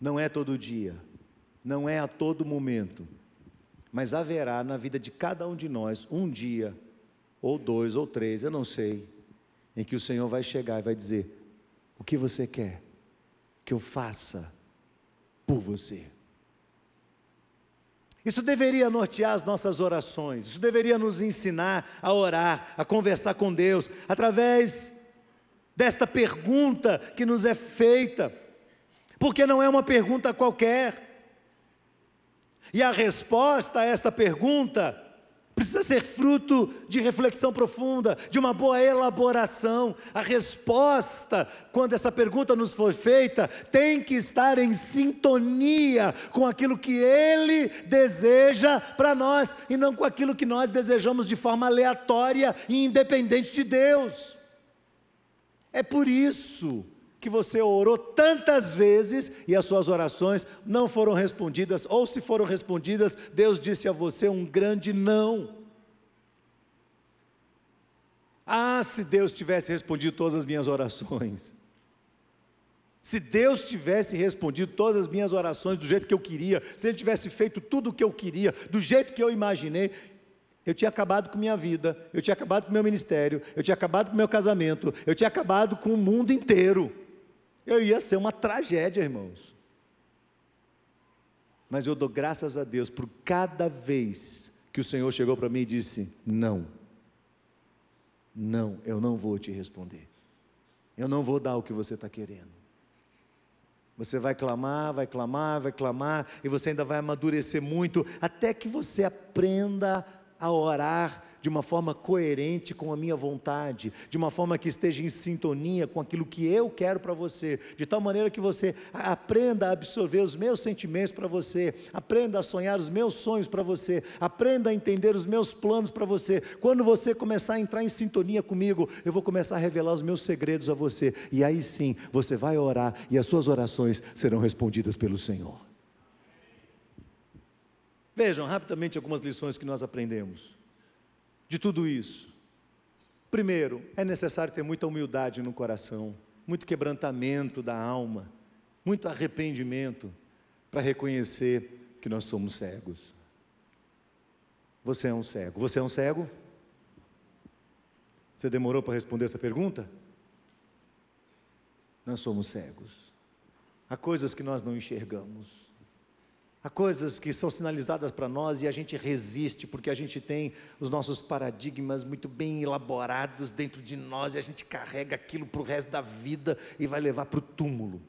não é todo dia, não é a todo momento, mas haverá na vida de cada um de nós um dia, ou dois, ou três, eu não sei, em que o Senhor vai chegar e vai dizer: O que você quer que eu faça por você? Isso deveria nortear as nossas orações, isso deveria nos ensinar a orar, a conversar com Deus, através desta pergunta que nos é feita, porque não é uma pergunta qualquer. E a resposta a esta pergunta precisa ser fruto de reflexão profunda, de uma boa elaboração. A resposta, quando essa pergunta nos for feita, tem que estar em sintonia com aquilo que Ele deseja para nós e não com aquilo que nós desejamos de forma aleatória e independente de Deus. É por isso que você orou tantas vezes e as suas orações não foram respondidas, ou se foram respondidas, Deus disse a você um grande não. Ah, se Deus tivesse respondido todas as minhas orações. Se Deus tivesse respondido todas as minhas orações do jeito que eu queria, se Ele tivesse feito tudo o que eu queria, do jeito que eu imaginei, eu tinha acabado com minha vida, eu tinha acabado com meu ministério, eu tinha acabado com meu casamento, eu tinha acabado com o mundo inteiro. Eu ia ser uma tragédia, irmãos. Mas eu dou graças a Deus por cada vez que o Senhor chegou para mim e disse: Não, não, eu não vou te responder. Eu não vou dar o que você está querendo. Você vai clamar, vai clamar, vai clamar, e você ainda vai amadurecer muito, até que você aprenda a orar de uma forma coerente com a minha vontade, de uma forma que esteja em sintonia com aquilo que eu quero para você, de tal maneira que você aprenda a absorver os meus sentimentos para você, aprenda a sonhar os meus sonhos para você, aprenda a entender os meus planos para você. Quando você começar a entrar em sintonia comigo, eu vou começar a revelar os meus segredos a você, e aí sim você vai orar e as suas orações serão respondidas pelo Senhor. Vejam rapidamente algumas lições que nós aprendemos de tudo isso? Primeiro, é necessário ter muita humildade no coração, muito quebrantamento da alma, muito arrependimento para reconhecer que nós somos cegos. Você é um cego. Você é um cego? Você demorou para responder essa pergunta? Nós somos cegos. Há coisas que nós não enxergamos. Há coisas que são sinalizadas para nós e a gente resiste, porque a gente tem os nossos paradigmas muito bem elaborados dentro de nós e a gente carrega aquilo para o resto da vida e vai levar para o túmulo.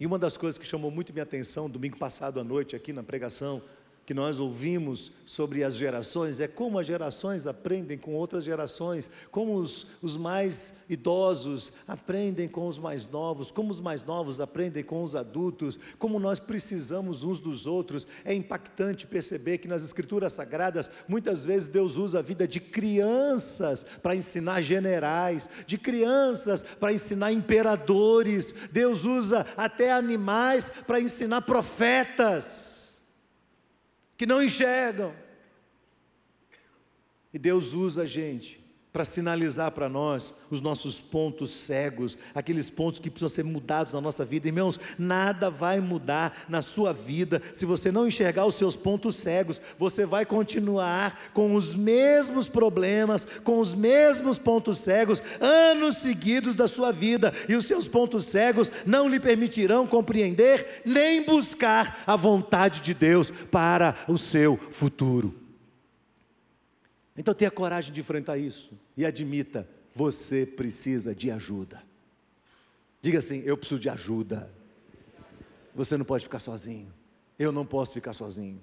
E uma das coisas que chamou muito minha atenção domingo passado à noite, aqui na pregação, que nós ouvimos sobre as gerações é como as gerações aprendem com outras gerações, como os, os mais idosos aprendem com os mais novos, como os mais novos aprendem com os adultos, como nós precisamos uns dos outros. É impactante perceber que nas Escrituras Sagradas, muitas vezes Deus usa a vida de crianças para ensinar generais, de crianças para ensinar imperadores, Deus usa até animais para ensinar profetas que não enxergam. E Deus usa a gente para sinalizar para nós os nossos pontos cegos, aqueles pontos que precisam ser mudados na nossa vida. Irmãos, nada vai mudar na sua vida se você não enxergar os seus pontos cegos. Você vai continuar com os mesmos problemas, com os mesmos pontos cegos, anos seguidos da sua vida, e os seus pontos cegos não lhe permitirão compreender nem buscar a vontade de Deus para o seu futuro. Então tenha coragem de enfrentar isso e admita: você precisa de ajuda. Diga assim: eu preciso de ajuda. Você não pode ficar sozinho. Eu não posso ficar sozinho.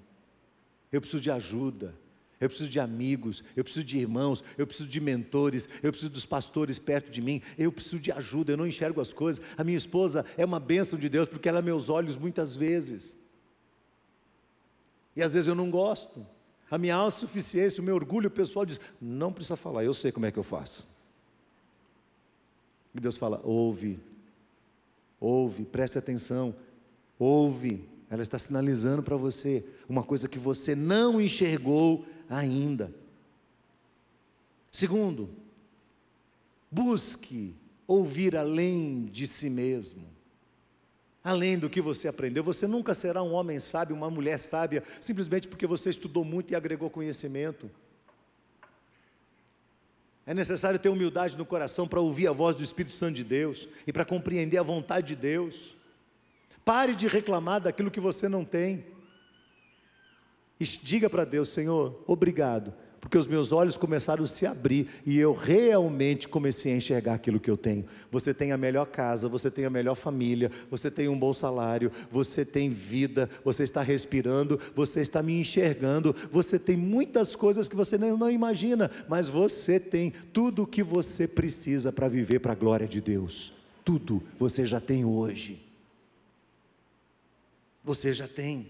Eu preciso de ajuda. Eu preciso de amigos, eu preciso de irmãos, eu preciso de mentores, eu preciso dos pastores perto de mim, eu preciso de ajuda, eu não enxergo as coisas. A minha esposa é uma bênção de Deus porque ela é meus olhos muitas vezes. E às vezes eu não gosto. A minha autossuficiência, o meu orgulho pessoal diz: não precisa falar, eu sei como é que eu faço. E Deus fala: ouve, ouve, preste atenção, ouve. Ela está sinalizando para você uma coisa que você não enxergou ainda. Segundo, busque ouvir além de si mesmo além do que você aprendeu. Você nunca será um homem sábio, uma mulher sábia, simplesmente porque você estudou muito e agregou conhecimento. É necessário ter humildade no coração para ouvir a voz do Espírito Santo de Deus e para compreender a vontade de Deus. Pare de reclamar daquilo que você não tem. E diga para Deus: Senhor, obrigado porque os meus olhos começaram a se abrir e eu realmente comecei a enxergar aquilo que eu tenho. Você tem a melhor casa, você tem a melhor família, você tem um bom salário, você tem vida, você está respirando, você está me enxergando, você tem muitas coisas que você não, não imagina, mas você tem tudo o que você precisa para viver para a glória de Deus. Tudo você já tem hoje. Você já tem.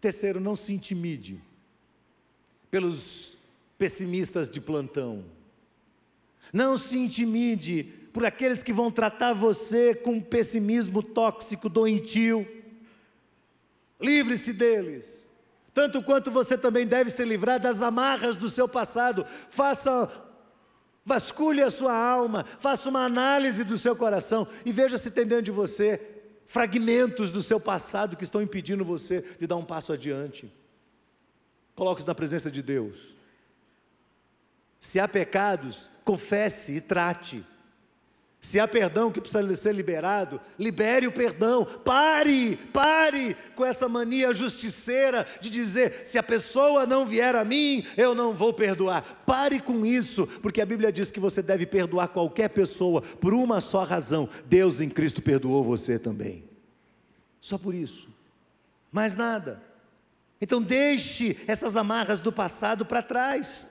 Terceiro, não se intimide pelos pessimistas de plantão. Não se intimide por aqueles que vão tratar você com pessimismo tóxico, doentio. Livre-se deles. Tanto quanto você também deve se livrar das amarras do seu passado. Faça, vasculhe a sua alma, faça uma análise do seu coração e veja se tem dentro de você fragmentos do seu passado que estão impedindo você de dar um passo adiante. Coloque-se na presença de Deus. Se há pecados, confesse e trate. Se há perdão que precisa ser liberado, libere o perdão. Pare, pare com essa mania justiceira de dizer: se a pessoa não vier a mim, eu não vou perdoar. Pare com isso, porque a Bíblia diz que você deve perdoar qualquer pessoa por uma só razão: Deus em Cristo perdoou você também. Só por isso. Mais nada. Então deixe essas amarras do passado para trás.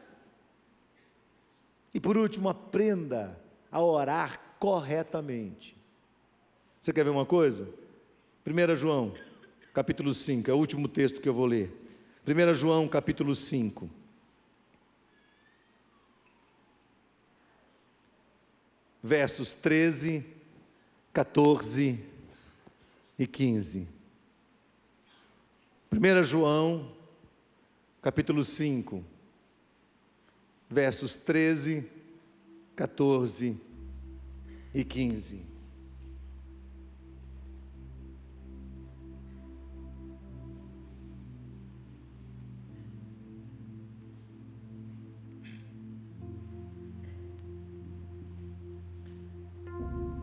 E por último, aprenda a orar corretamente. Você quer ver uma coisa? 1 João, capítulo 5, é o último texto que eu vou ler. 1 João, capítulo 5. Versos 13, 14 e 15. 1 João, capítulo 5, versos 13, 14 e 15.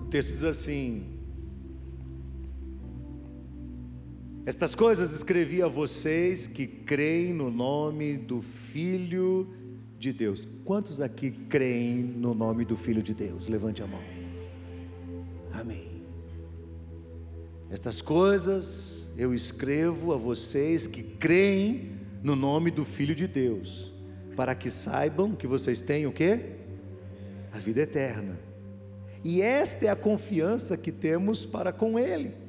O texto diz assim: Estas coisas escrevi a vocês que creem no nome do Filho de Deus. Quantos aqui creem no nome do Filho de Deus? Levante a mão. Amém. Estas coisas eu escrevo a vocês que creem no nome do Filho de Deus, para que saibam que vocês têm o quê? A vida eterna. E esta é a confiança que temos para com Ele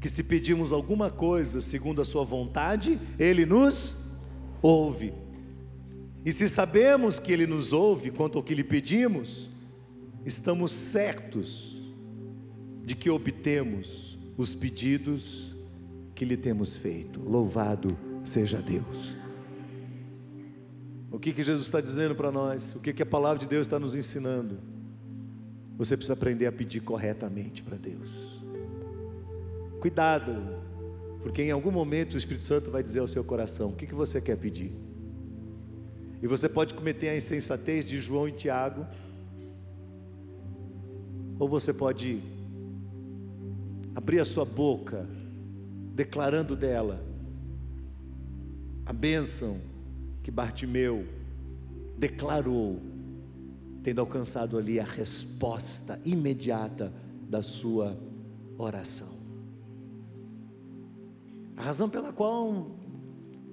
que se pedimos alguma coisa segundo a Sua vontade, Ele nos ouve. E se sabemos que Ele nos ouve quanto ao que lhe pedimos, estamos certos de que obtemos os pedidos que lhe temos feito. Louvado seja Deus. O que, que Jesus está dizendo para nós? O que, que a palavra de Deus está nos ensinando? Você precisa aprender a pedir corretamente para Deus. Cuidado, porque em algum momento o Espírito Santo vai dizer ao seu coração: o que, que você quer pedir? E você pode cometer a insensatez de João e Tiago, ou você pode abrir a sua boca, declarando dela a bênção que Bartimeu declarou, tendo alcançado ali a resposta imediata da sua oração. A razão pela qual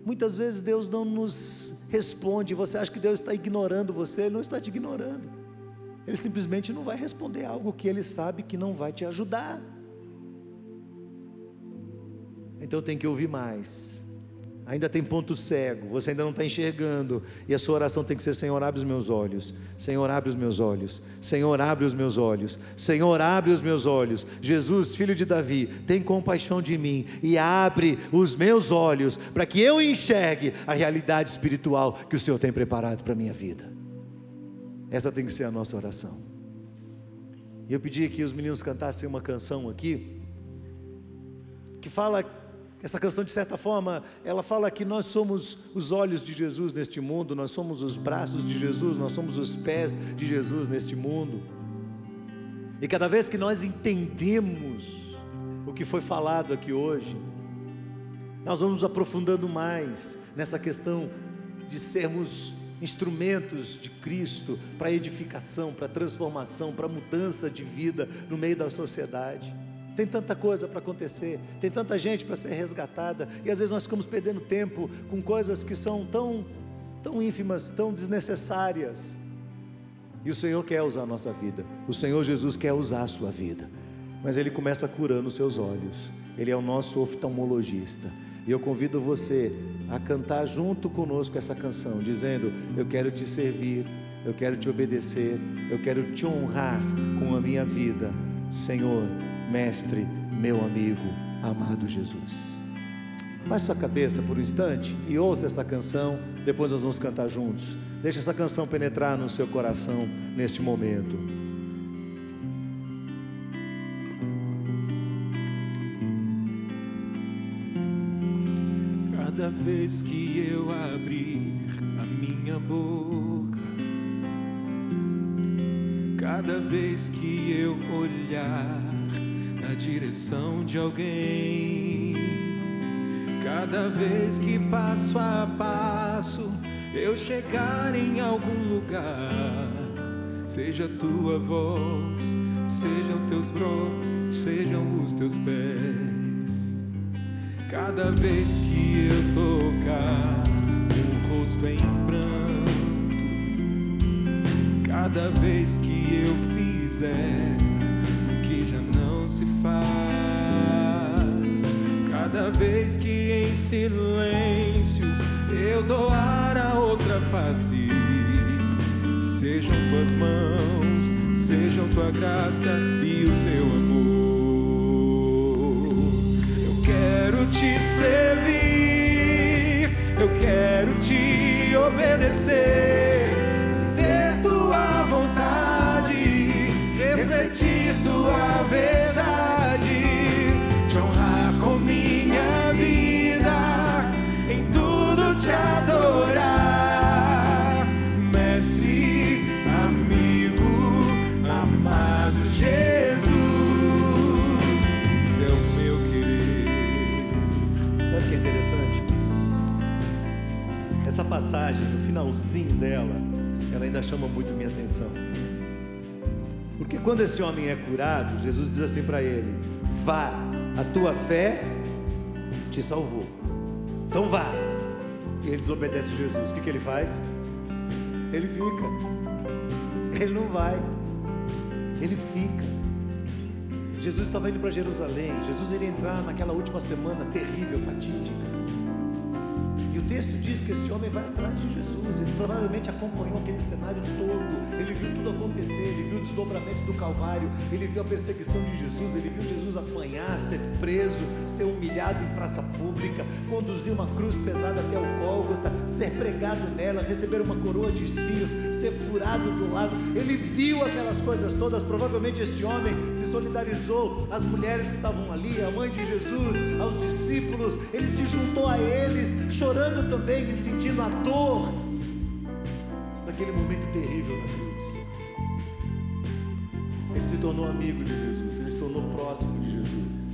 muitas vezes Deus não nos responde, você acha que Deus está ignorando você, Ele não está te ignorando. Ele simplesmente não vai responder algo que Ele sabe que não vai te ajudar. Então tem que ouvir mais ainda tem ponto cego, você ainda não está enxergando, e a sua oração tem que ser: Senhor, abre os meus olhos, Senhor, abre os meus olhos, Senhor, abre os meus olhos, Senhor, abre os meus olhos. Jesus, filho de Davi, tem compaixão de mim e abre os meus olhos para que eu enxergue a realidade espiritual que o Senhor tem preparado para a minha vida. Essa tem que ser a nossa oração. Eu pedi que os meninos cantassem uma canção aqui, que fala essa canção, de certa forma, ela fala que nós somos os olhos de Jesus neste mundo, nós somos os braços de Jesus, nós somos os pés de Jesus neste mundo. E cada vez que nós entendemos o que foi falado aqui hoje, nós vamos aprofundando mais nessa questão de sermos instrumentos de Cristo para edificação, para transformação, para mudança de vida no meio da sociedade. Tem tanta coisa para acontecer, tem tanta gente para ser resgatada, e às vezes nós ficamos perdendo tempo com coisas que são tão, tão ínfimas, tão desnecessárias. E o Senhor quer usar a nossa vida, o Senhor Jesus quer usar a sua vida, mas Ele começa curando os seus olhos, Ele é o nosso oftalmologista. E eu convido você a cantar junto conosco essa canção, dizendo: Eu quero te servir, eu quero te obedecer, eu quero te honrar com a minha vida, Senhor mestre, meu amigo, amado Jesus. Baixe sua cabeça por um instante e ouça essa canção, depois nós vamos cantar juntos. Deixe essa canção penetrar no seu coração neste momento. Cada vez que eu abrir a minha boca, cada vez que eu olhar na direção de alguém. Cada vez que passo a passo eu chegar em algum lugar, seja tua voz, sejam teus brotos, sejam os teus pés. Cada vez que eu tocar um rosto em pranto, cada vez que eu fizer faz. Cada vez que em silêncio eu doar a outra face, sejam tuas mãos, sejam tua graça e o teu amor. Eu quero te servir, eu quero te obedecer, ver tua vontade, refletir tua verdade. Te adorar, mestre, amigo, amado Jesus. Esse é o meu querer. Sabe o que é interessante? Essa passagem, no finalzinho dela, ela ainda chama muito minha atenção. Porque quando esse homem é curado, Jesus diz assim para ele: Vá, a tua fé te salvou. Então vá e ele desobedece a Jesus, o que, que ele faz? Ele fica, ele não vai, ele fica. Jesus estava indo para Jerusalém, Jesus iria entrar naquela última semana terrível, fatídica. E o texto diz que este homem vai atrás de Jesus. Ele provavelmente acompanhou aquele cenário todo. Ele viu tudo acontecer. Ele viu o desdobramento do Calvário. Ele viu a perseguição de Jesus. Ele viu Jesus apanhar, ser preso, ser humilhado em praça pública, conduzir uma cruz pesada até o Gólgota, ser pregado nela, receber uma coroa de espinhos, ser furado do lado. Ele viu aquelas coisas todas. Provavelmente este homem se solidarizou às mulheres que estavam ali, à mãe de Jesus, aos discípulos. Ele se juntou a eles, chorando também e sentindo a dor daquele momento terrível na cruz. Ele se tornou amigo de Jesus, ele se tornou próximo de Jesus.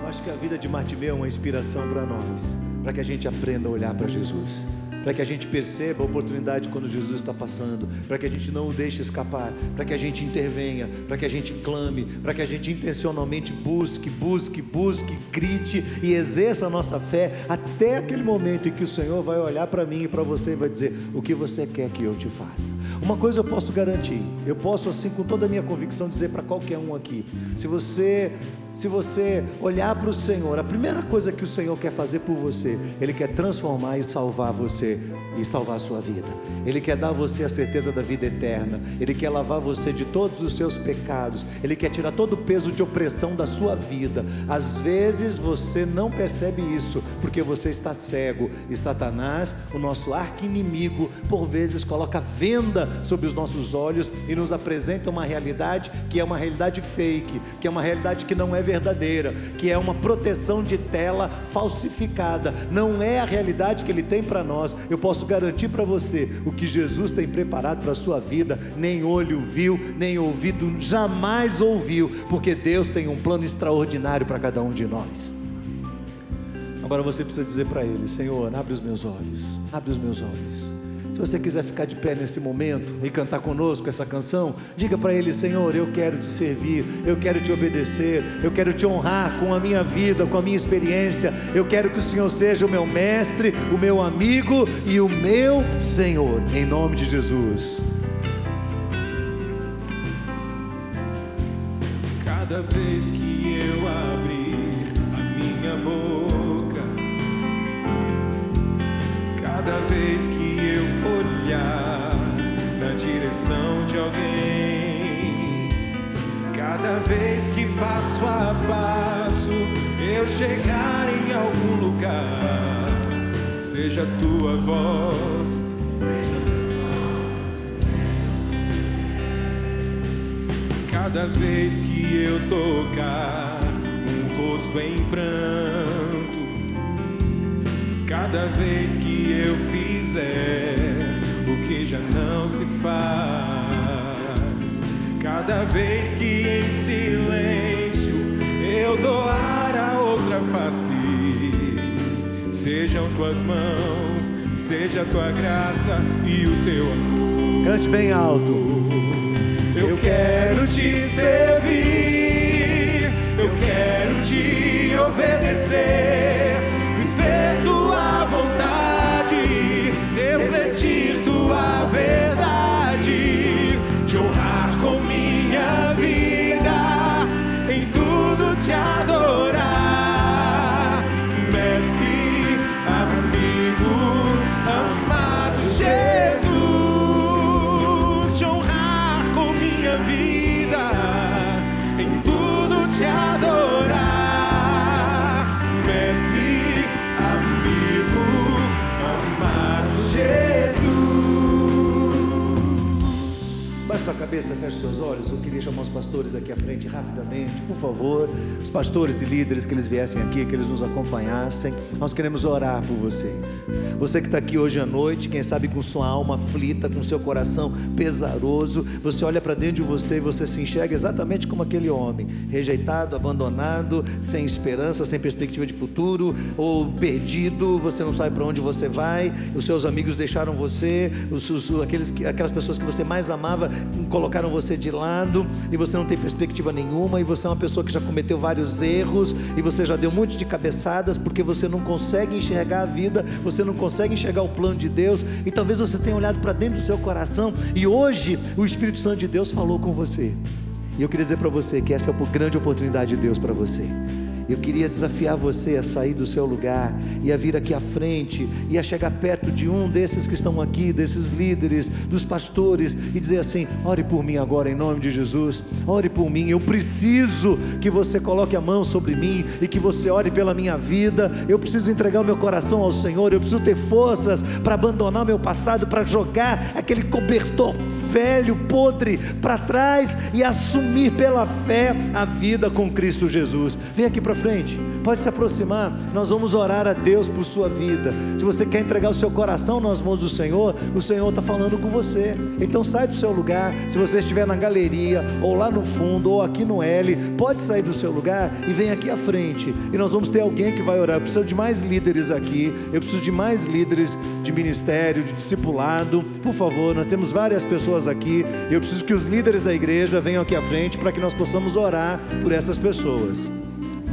Eu acho que a vida de Martimeu é uma inspiração para nós, para que a gente aprenda a olhar para Jesus para que a gente perceba a oportunidade quando Jesus está passando, para que a gente não o deixe escapar, para que a gente intervenha, para que a gente clame, para que a gente intencionalmente busque, busque, busque, grite e exerça a nossa fé até aquele momento em que o Senhor vai olhar para mim e para você e vai dizer: O que você quer que eu te faça? Uma coisa eu posso garantir, eu posso assim com toda a minha convicção dizer para qualquer um aqui, se você se você olhar para o Senhor, a primeira coisa que o Senhor quer fazer por você, Ele quer transformar e salvar você e salvar a sua vida. Ele quer dar a você a certeza da vida eterna. Ele quer lavar você de todos os seus pecados. Ele quer tirar todo o peso de opressão da sua vida. Às vezes você não percebe isso porque você está cego e Satanás, o nosso arqui-inimigo, por vezes coloca venda sobre os nossos olhos e nos apresenta uma realidade que é uma realidade fake, que é uma realidade que não é verdadeira, que é uma proteção de tela falsificada, não é a realidade que Ele tem para nós. Eu posso garantir para você o que Jesus tem preparado para a sua vida, nem olho viu, nem ouvido jamais ouviu, porque Deus tem um plano extraordinário para cada um de nós. Agora você precisa dizer para Ele: Senhor, abre os meus olhos, abre os meus olhos. Se você quiser ficar de pé nesse momento e cantar conosco essa canção, diga para Ele: Senhor, eu quero te servir, eu quero te obedecer, eu quero te honrar com a minha vida, com a minha experiência. Eu quero que o Senhor seja o meu mestre, o meu amigo e o meu Senhor, em nome de Jesus. Cada vez que eu abrir a minha boca, cada vez que olhar na direção de alguém. Cada vez que passo a passo eu chegar em algum lugar, seja a tua voz, seja tua voz. Cada vez que eu tocar um rosto em pranto, cada vez que eu fizer que já não se faz. Cada vez que em silêncio eu doar a outra face, sejam tuas mãos, seja a tua graça e o teu amor. Cante bem alto. Eu quero te servir, eu quero te obedecer, cabeça, feche seus olhos. Eu queria chamar os pastores aqui à frente rapidamente, por favor. Os pastores e líderes que eles viessem aqui, que eles nos acompanhassem. Nós queremos orar por vocês. Você que está aqui hoje à noite, quem sabe com sua alma aflita, com seu coração pesaroso, você olha para dentro de você e você se enxerga exatamente como aquele homem, rejeitado, abandonado, sem esperança, sem perspectiva de futuro, ou perdido, você não sabe para onde você vai, os seus amigos deixaram você, os, os, aqueles, que- aquelas pessoas que você mais amava colocaram você de lado e você não tem perspectiva nenhuma e você é uma pessoa que já cometeu vários erros e você já deu monte de cabeçadas porque você não consegue enxergar a vida, você não consegue enxergar o plano de Deus e talvez você tenha olhado para dentro do seu coração e hoje o Espírito Santo de Deus falou com você. E eu queria dizer para você que essa é a grande oportunidade de Deus para você. Eu queria desafiar você a sair do seu lugar e a vir aqui à frente e a chegar perto de um desses que estão aqui, desses líderes, dos pastores e dizer assim: ore por mim agora em nome de Jesus, ore por mim. Eu preciso que você coloque a mão sobre mim e que você ore pela minha vida. Eu preciso entregar o meu coração ao Senhor. Eu preciso ter forças para abandonar meu passado, para jogar aquele cobertor velho, podre para trás e assumir pela fé a vida com Cristo Jesus. Vem aqui para frente, pode se aproximar. Nós vamos orar a Deus por sua vida. Se você quer entregar o seu coração nas mãos do Senhor, o Senhor está falando com você. Então sai do seu lugar. Se você estiver na galeria, ou lá no fundo, ou aqui no L, pode sair do seu lugar e vem aqui à frente. E nós vamos ter alguém que vai orar. Eu preciso de mais líderes aqui. Eu preciso de mais líderes de ministério, de discipulado. Por favor, nós temos várias pessoas aqui. Eu preciso que os líderes da igreja venham aqui à frente para que nós possamos orar por essas pessoas.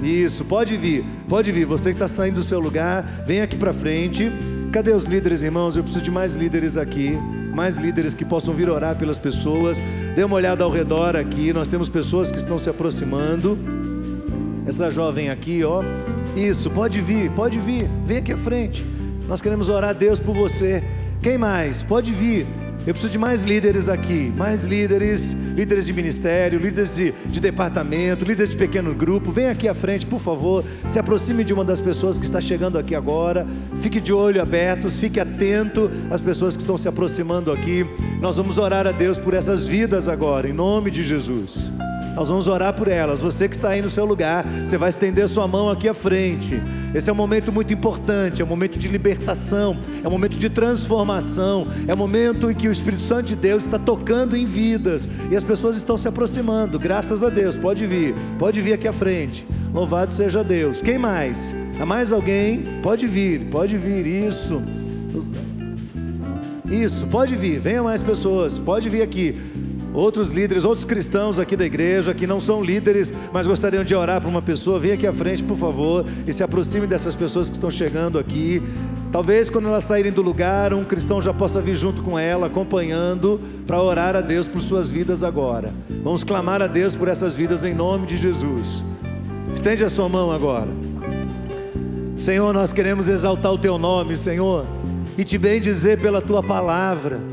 Isso, pode vir, pode vir. Você que está saindo do seu lugar, vem aqui para frente. Cadê os líderes, irmãos? Eu preciso de mais líderes aqui, mais líderes que possam vir orar pelas pessoas. Dê uma olhada ao redor aqui. Nós temos pessoas que estão se aproximando. Essa jovem aqui, ó. Isso, pode vir, pode vir. Vem aqui à frente. Nós queremos orar a Deus por você. Quem mais? Pode vir. Eu preciso de mais líderes aqui, mais líderes, líderes de ministério, líderes de, de departamento, líderes de pequeno grupo. Vem aqui à frente, por favor. Se aproxime de uma das pessoas que está chegando aqui agora. Fique de olho abertos, fique atento às pessoas que estão se aproximando aqui. Nós vamos orar a Deus por essas vidas agora, em nome de Jesus. Nós vamos orar por elas. Você que está aí no seu lugar, você vai estender sua mão aqui à frente. Esse é um momento muito importante, é um momento de libertação, é um momento de transformação, é um momento em que o Espírito Santo de Deus está tocando em vidas e as pessoas estão se aproximando. Graças a Deus, pode vir, pode vir aqui à frente. Louvado seja Deus. Quem mais? Há mais alguém? Pode vir, pode vir. Isso. Isso, pode vir. Venha mais pessoas, pode vir aqui outros líderes, outros cristãos aqui da igreja que não são líderes, mas gostariam de orar para uma pessoa, venha aqui à frente, por favor, e se aproxime dessas pessoas que estão chegando aqui. Talvez quando elas saírem do lugar, um cristão já possa vir junto com ela, acompanhando, para orar a Deus por suas vidas agora. Vamos clamar a Deus por essas vidas em nome de Jesus. Estende a sua mão agora. Senhor, nós queremos exaltar o teu nome, Senhor, e te bem dizer pela tua palavra.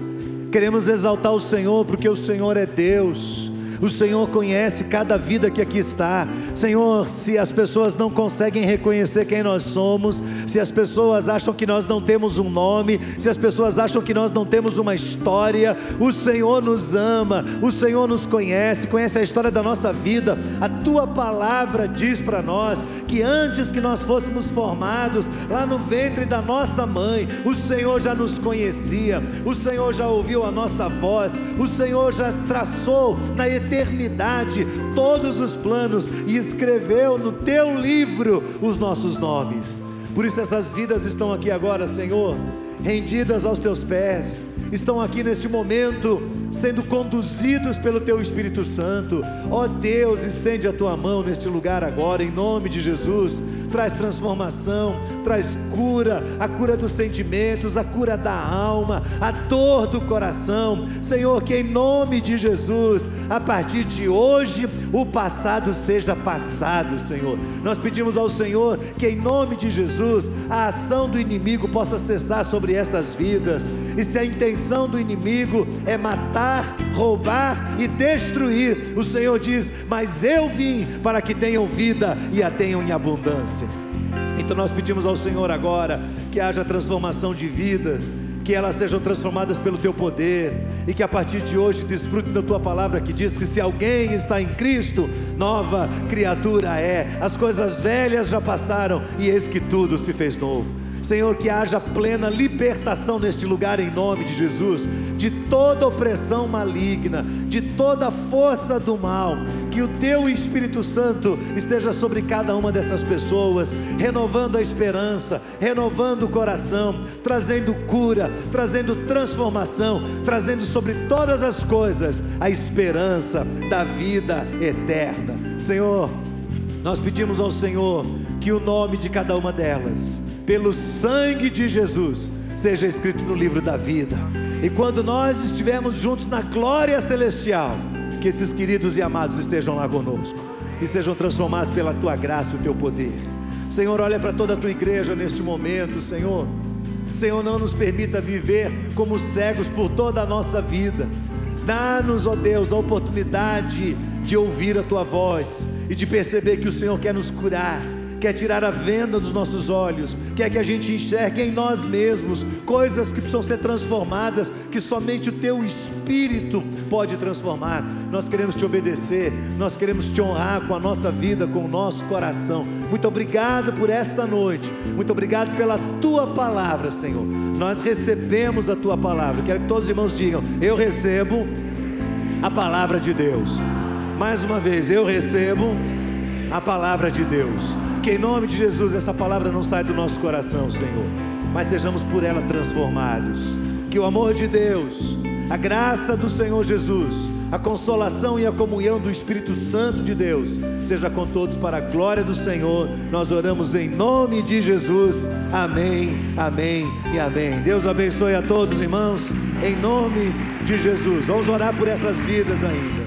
Queremos exaltar o Senhor porque o Senhor é Deus. O Senhor conhece cada vida que aqui está. Senhor, se as pessoas não conseguem reconhecer quem nós somos, se as pessoas acham que nós não temos um nome, se as pessoas acham que nós não temos uma história, o Senhor nos ama, o Senhor nos conhece, conhece a história da nossa vida. A tua palavra diz para nós que antes que nós fôssemos formados lá no ventre da nossa mãe, o Senhor já nos conhecia, o Senhor já ouviu a nossa voz, o Senhor já traçou na eternidade todos os planos e escreveu no teu livro os nossos nomes. Por isso essas vidas estão aqui agora, Senhor, rendidas aos teus pés, estão aqui neste momento sendo conduzidos pelo teu Espírito Santo. Ó oh Deus, estende a tua mão neste lugar agora, em nome de Jesus traz transformação, traz cura, a cura dos sentimentos, a cura da alma, a dor do coração. Senhor, que em nome de Jesus, a partir de hoje, o passado seja passado, Senhor. Nós pedimos ao Senhor que em nome de Jesus, a ação do inimigo possa cessar sobre estas vidas. E se a intenção do inimigo é matar, roubar e destruir, o Senhor diz: Mas eu vim para que tenham vida e a tenham em abundância. Então nós pedimos ao Senhor agora que haja transformação de vida, que elas sejam transformadas pelo teu poder e que a partir de hoje desfrute da tua palavra que diz que se alguém está em Cristo, nova criatura é. As coisas velhas já passaram e eis que tudo se fez novo. Senhor, que haja plena libertação neste lugar em nome de Jesus, de toda opressão maligna, de toda força do mal, que o teu Espírito Santo esteja sobre cada uma dessas pessoas, renovando a esperança, renovando o coração, trazendo cura, trazendo transformação, trazendo sobre todas as coisas a esperança da vida eterna. Senhor, nós pedimos ao Senhor que o nome de cada uma delas pelo sangue de Jesus, seja escrito no livro da vida. E quando nós estivermos juntos na glória celestial, que esses queridos e amados estejam lá conosco. e sejam transformados pela tua graça e o teu poder. Senhor, olha para toda a tua igreja neste momento, Senhor. Senhor, não nos permita viver como cegos por toda a nossa vida. Dá-nos, ó Deus, a oportunidade de ouvir a tua voz e de perceber que o Senhor quer nos curar quer tirar a venda dos nossos olhos, quer que a gente enxergue em nós mesmos coisas que precisam ser transformadas, que somente o Teu Espírito pode transformar. Nós queremos te obedecer, nós queremos te honrar com a nossa vida, com o nosso coração. Muito obrigado por esta noite, muito obrigado pela Tua palavra, Senhor. Nós recebemos a Tua palavra. Quero que todos os irmãos digam: Eu recebo a palavra de Deus. Mais uma vez, eu recebo a palavra de Deus. Que em nome de Jesus essa palavra não saia do nosso coração, Senhor, mas sejamos por ela transformados. Que o amor de Deus, a graça do Senhor Jesus, a consolação e a comunhão do Espírito Santo de Deus seja com todos para a glória do Senhor. Nós oramos em nome de Jesus. Amém, amém e amém. Deus abençoe a todos, irmãos, em nome de Jesus. Vamos orar por essas vidas ainda.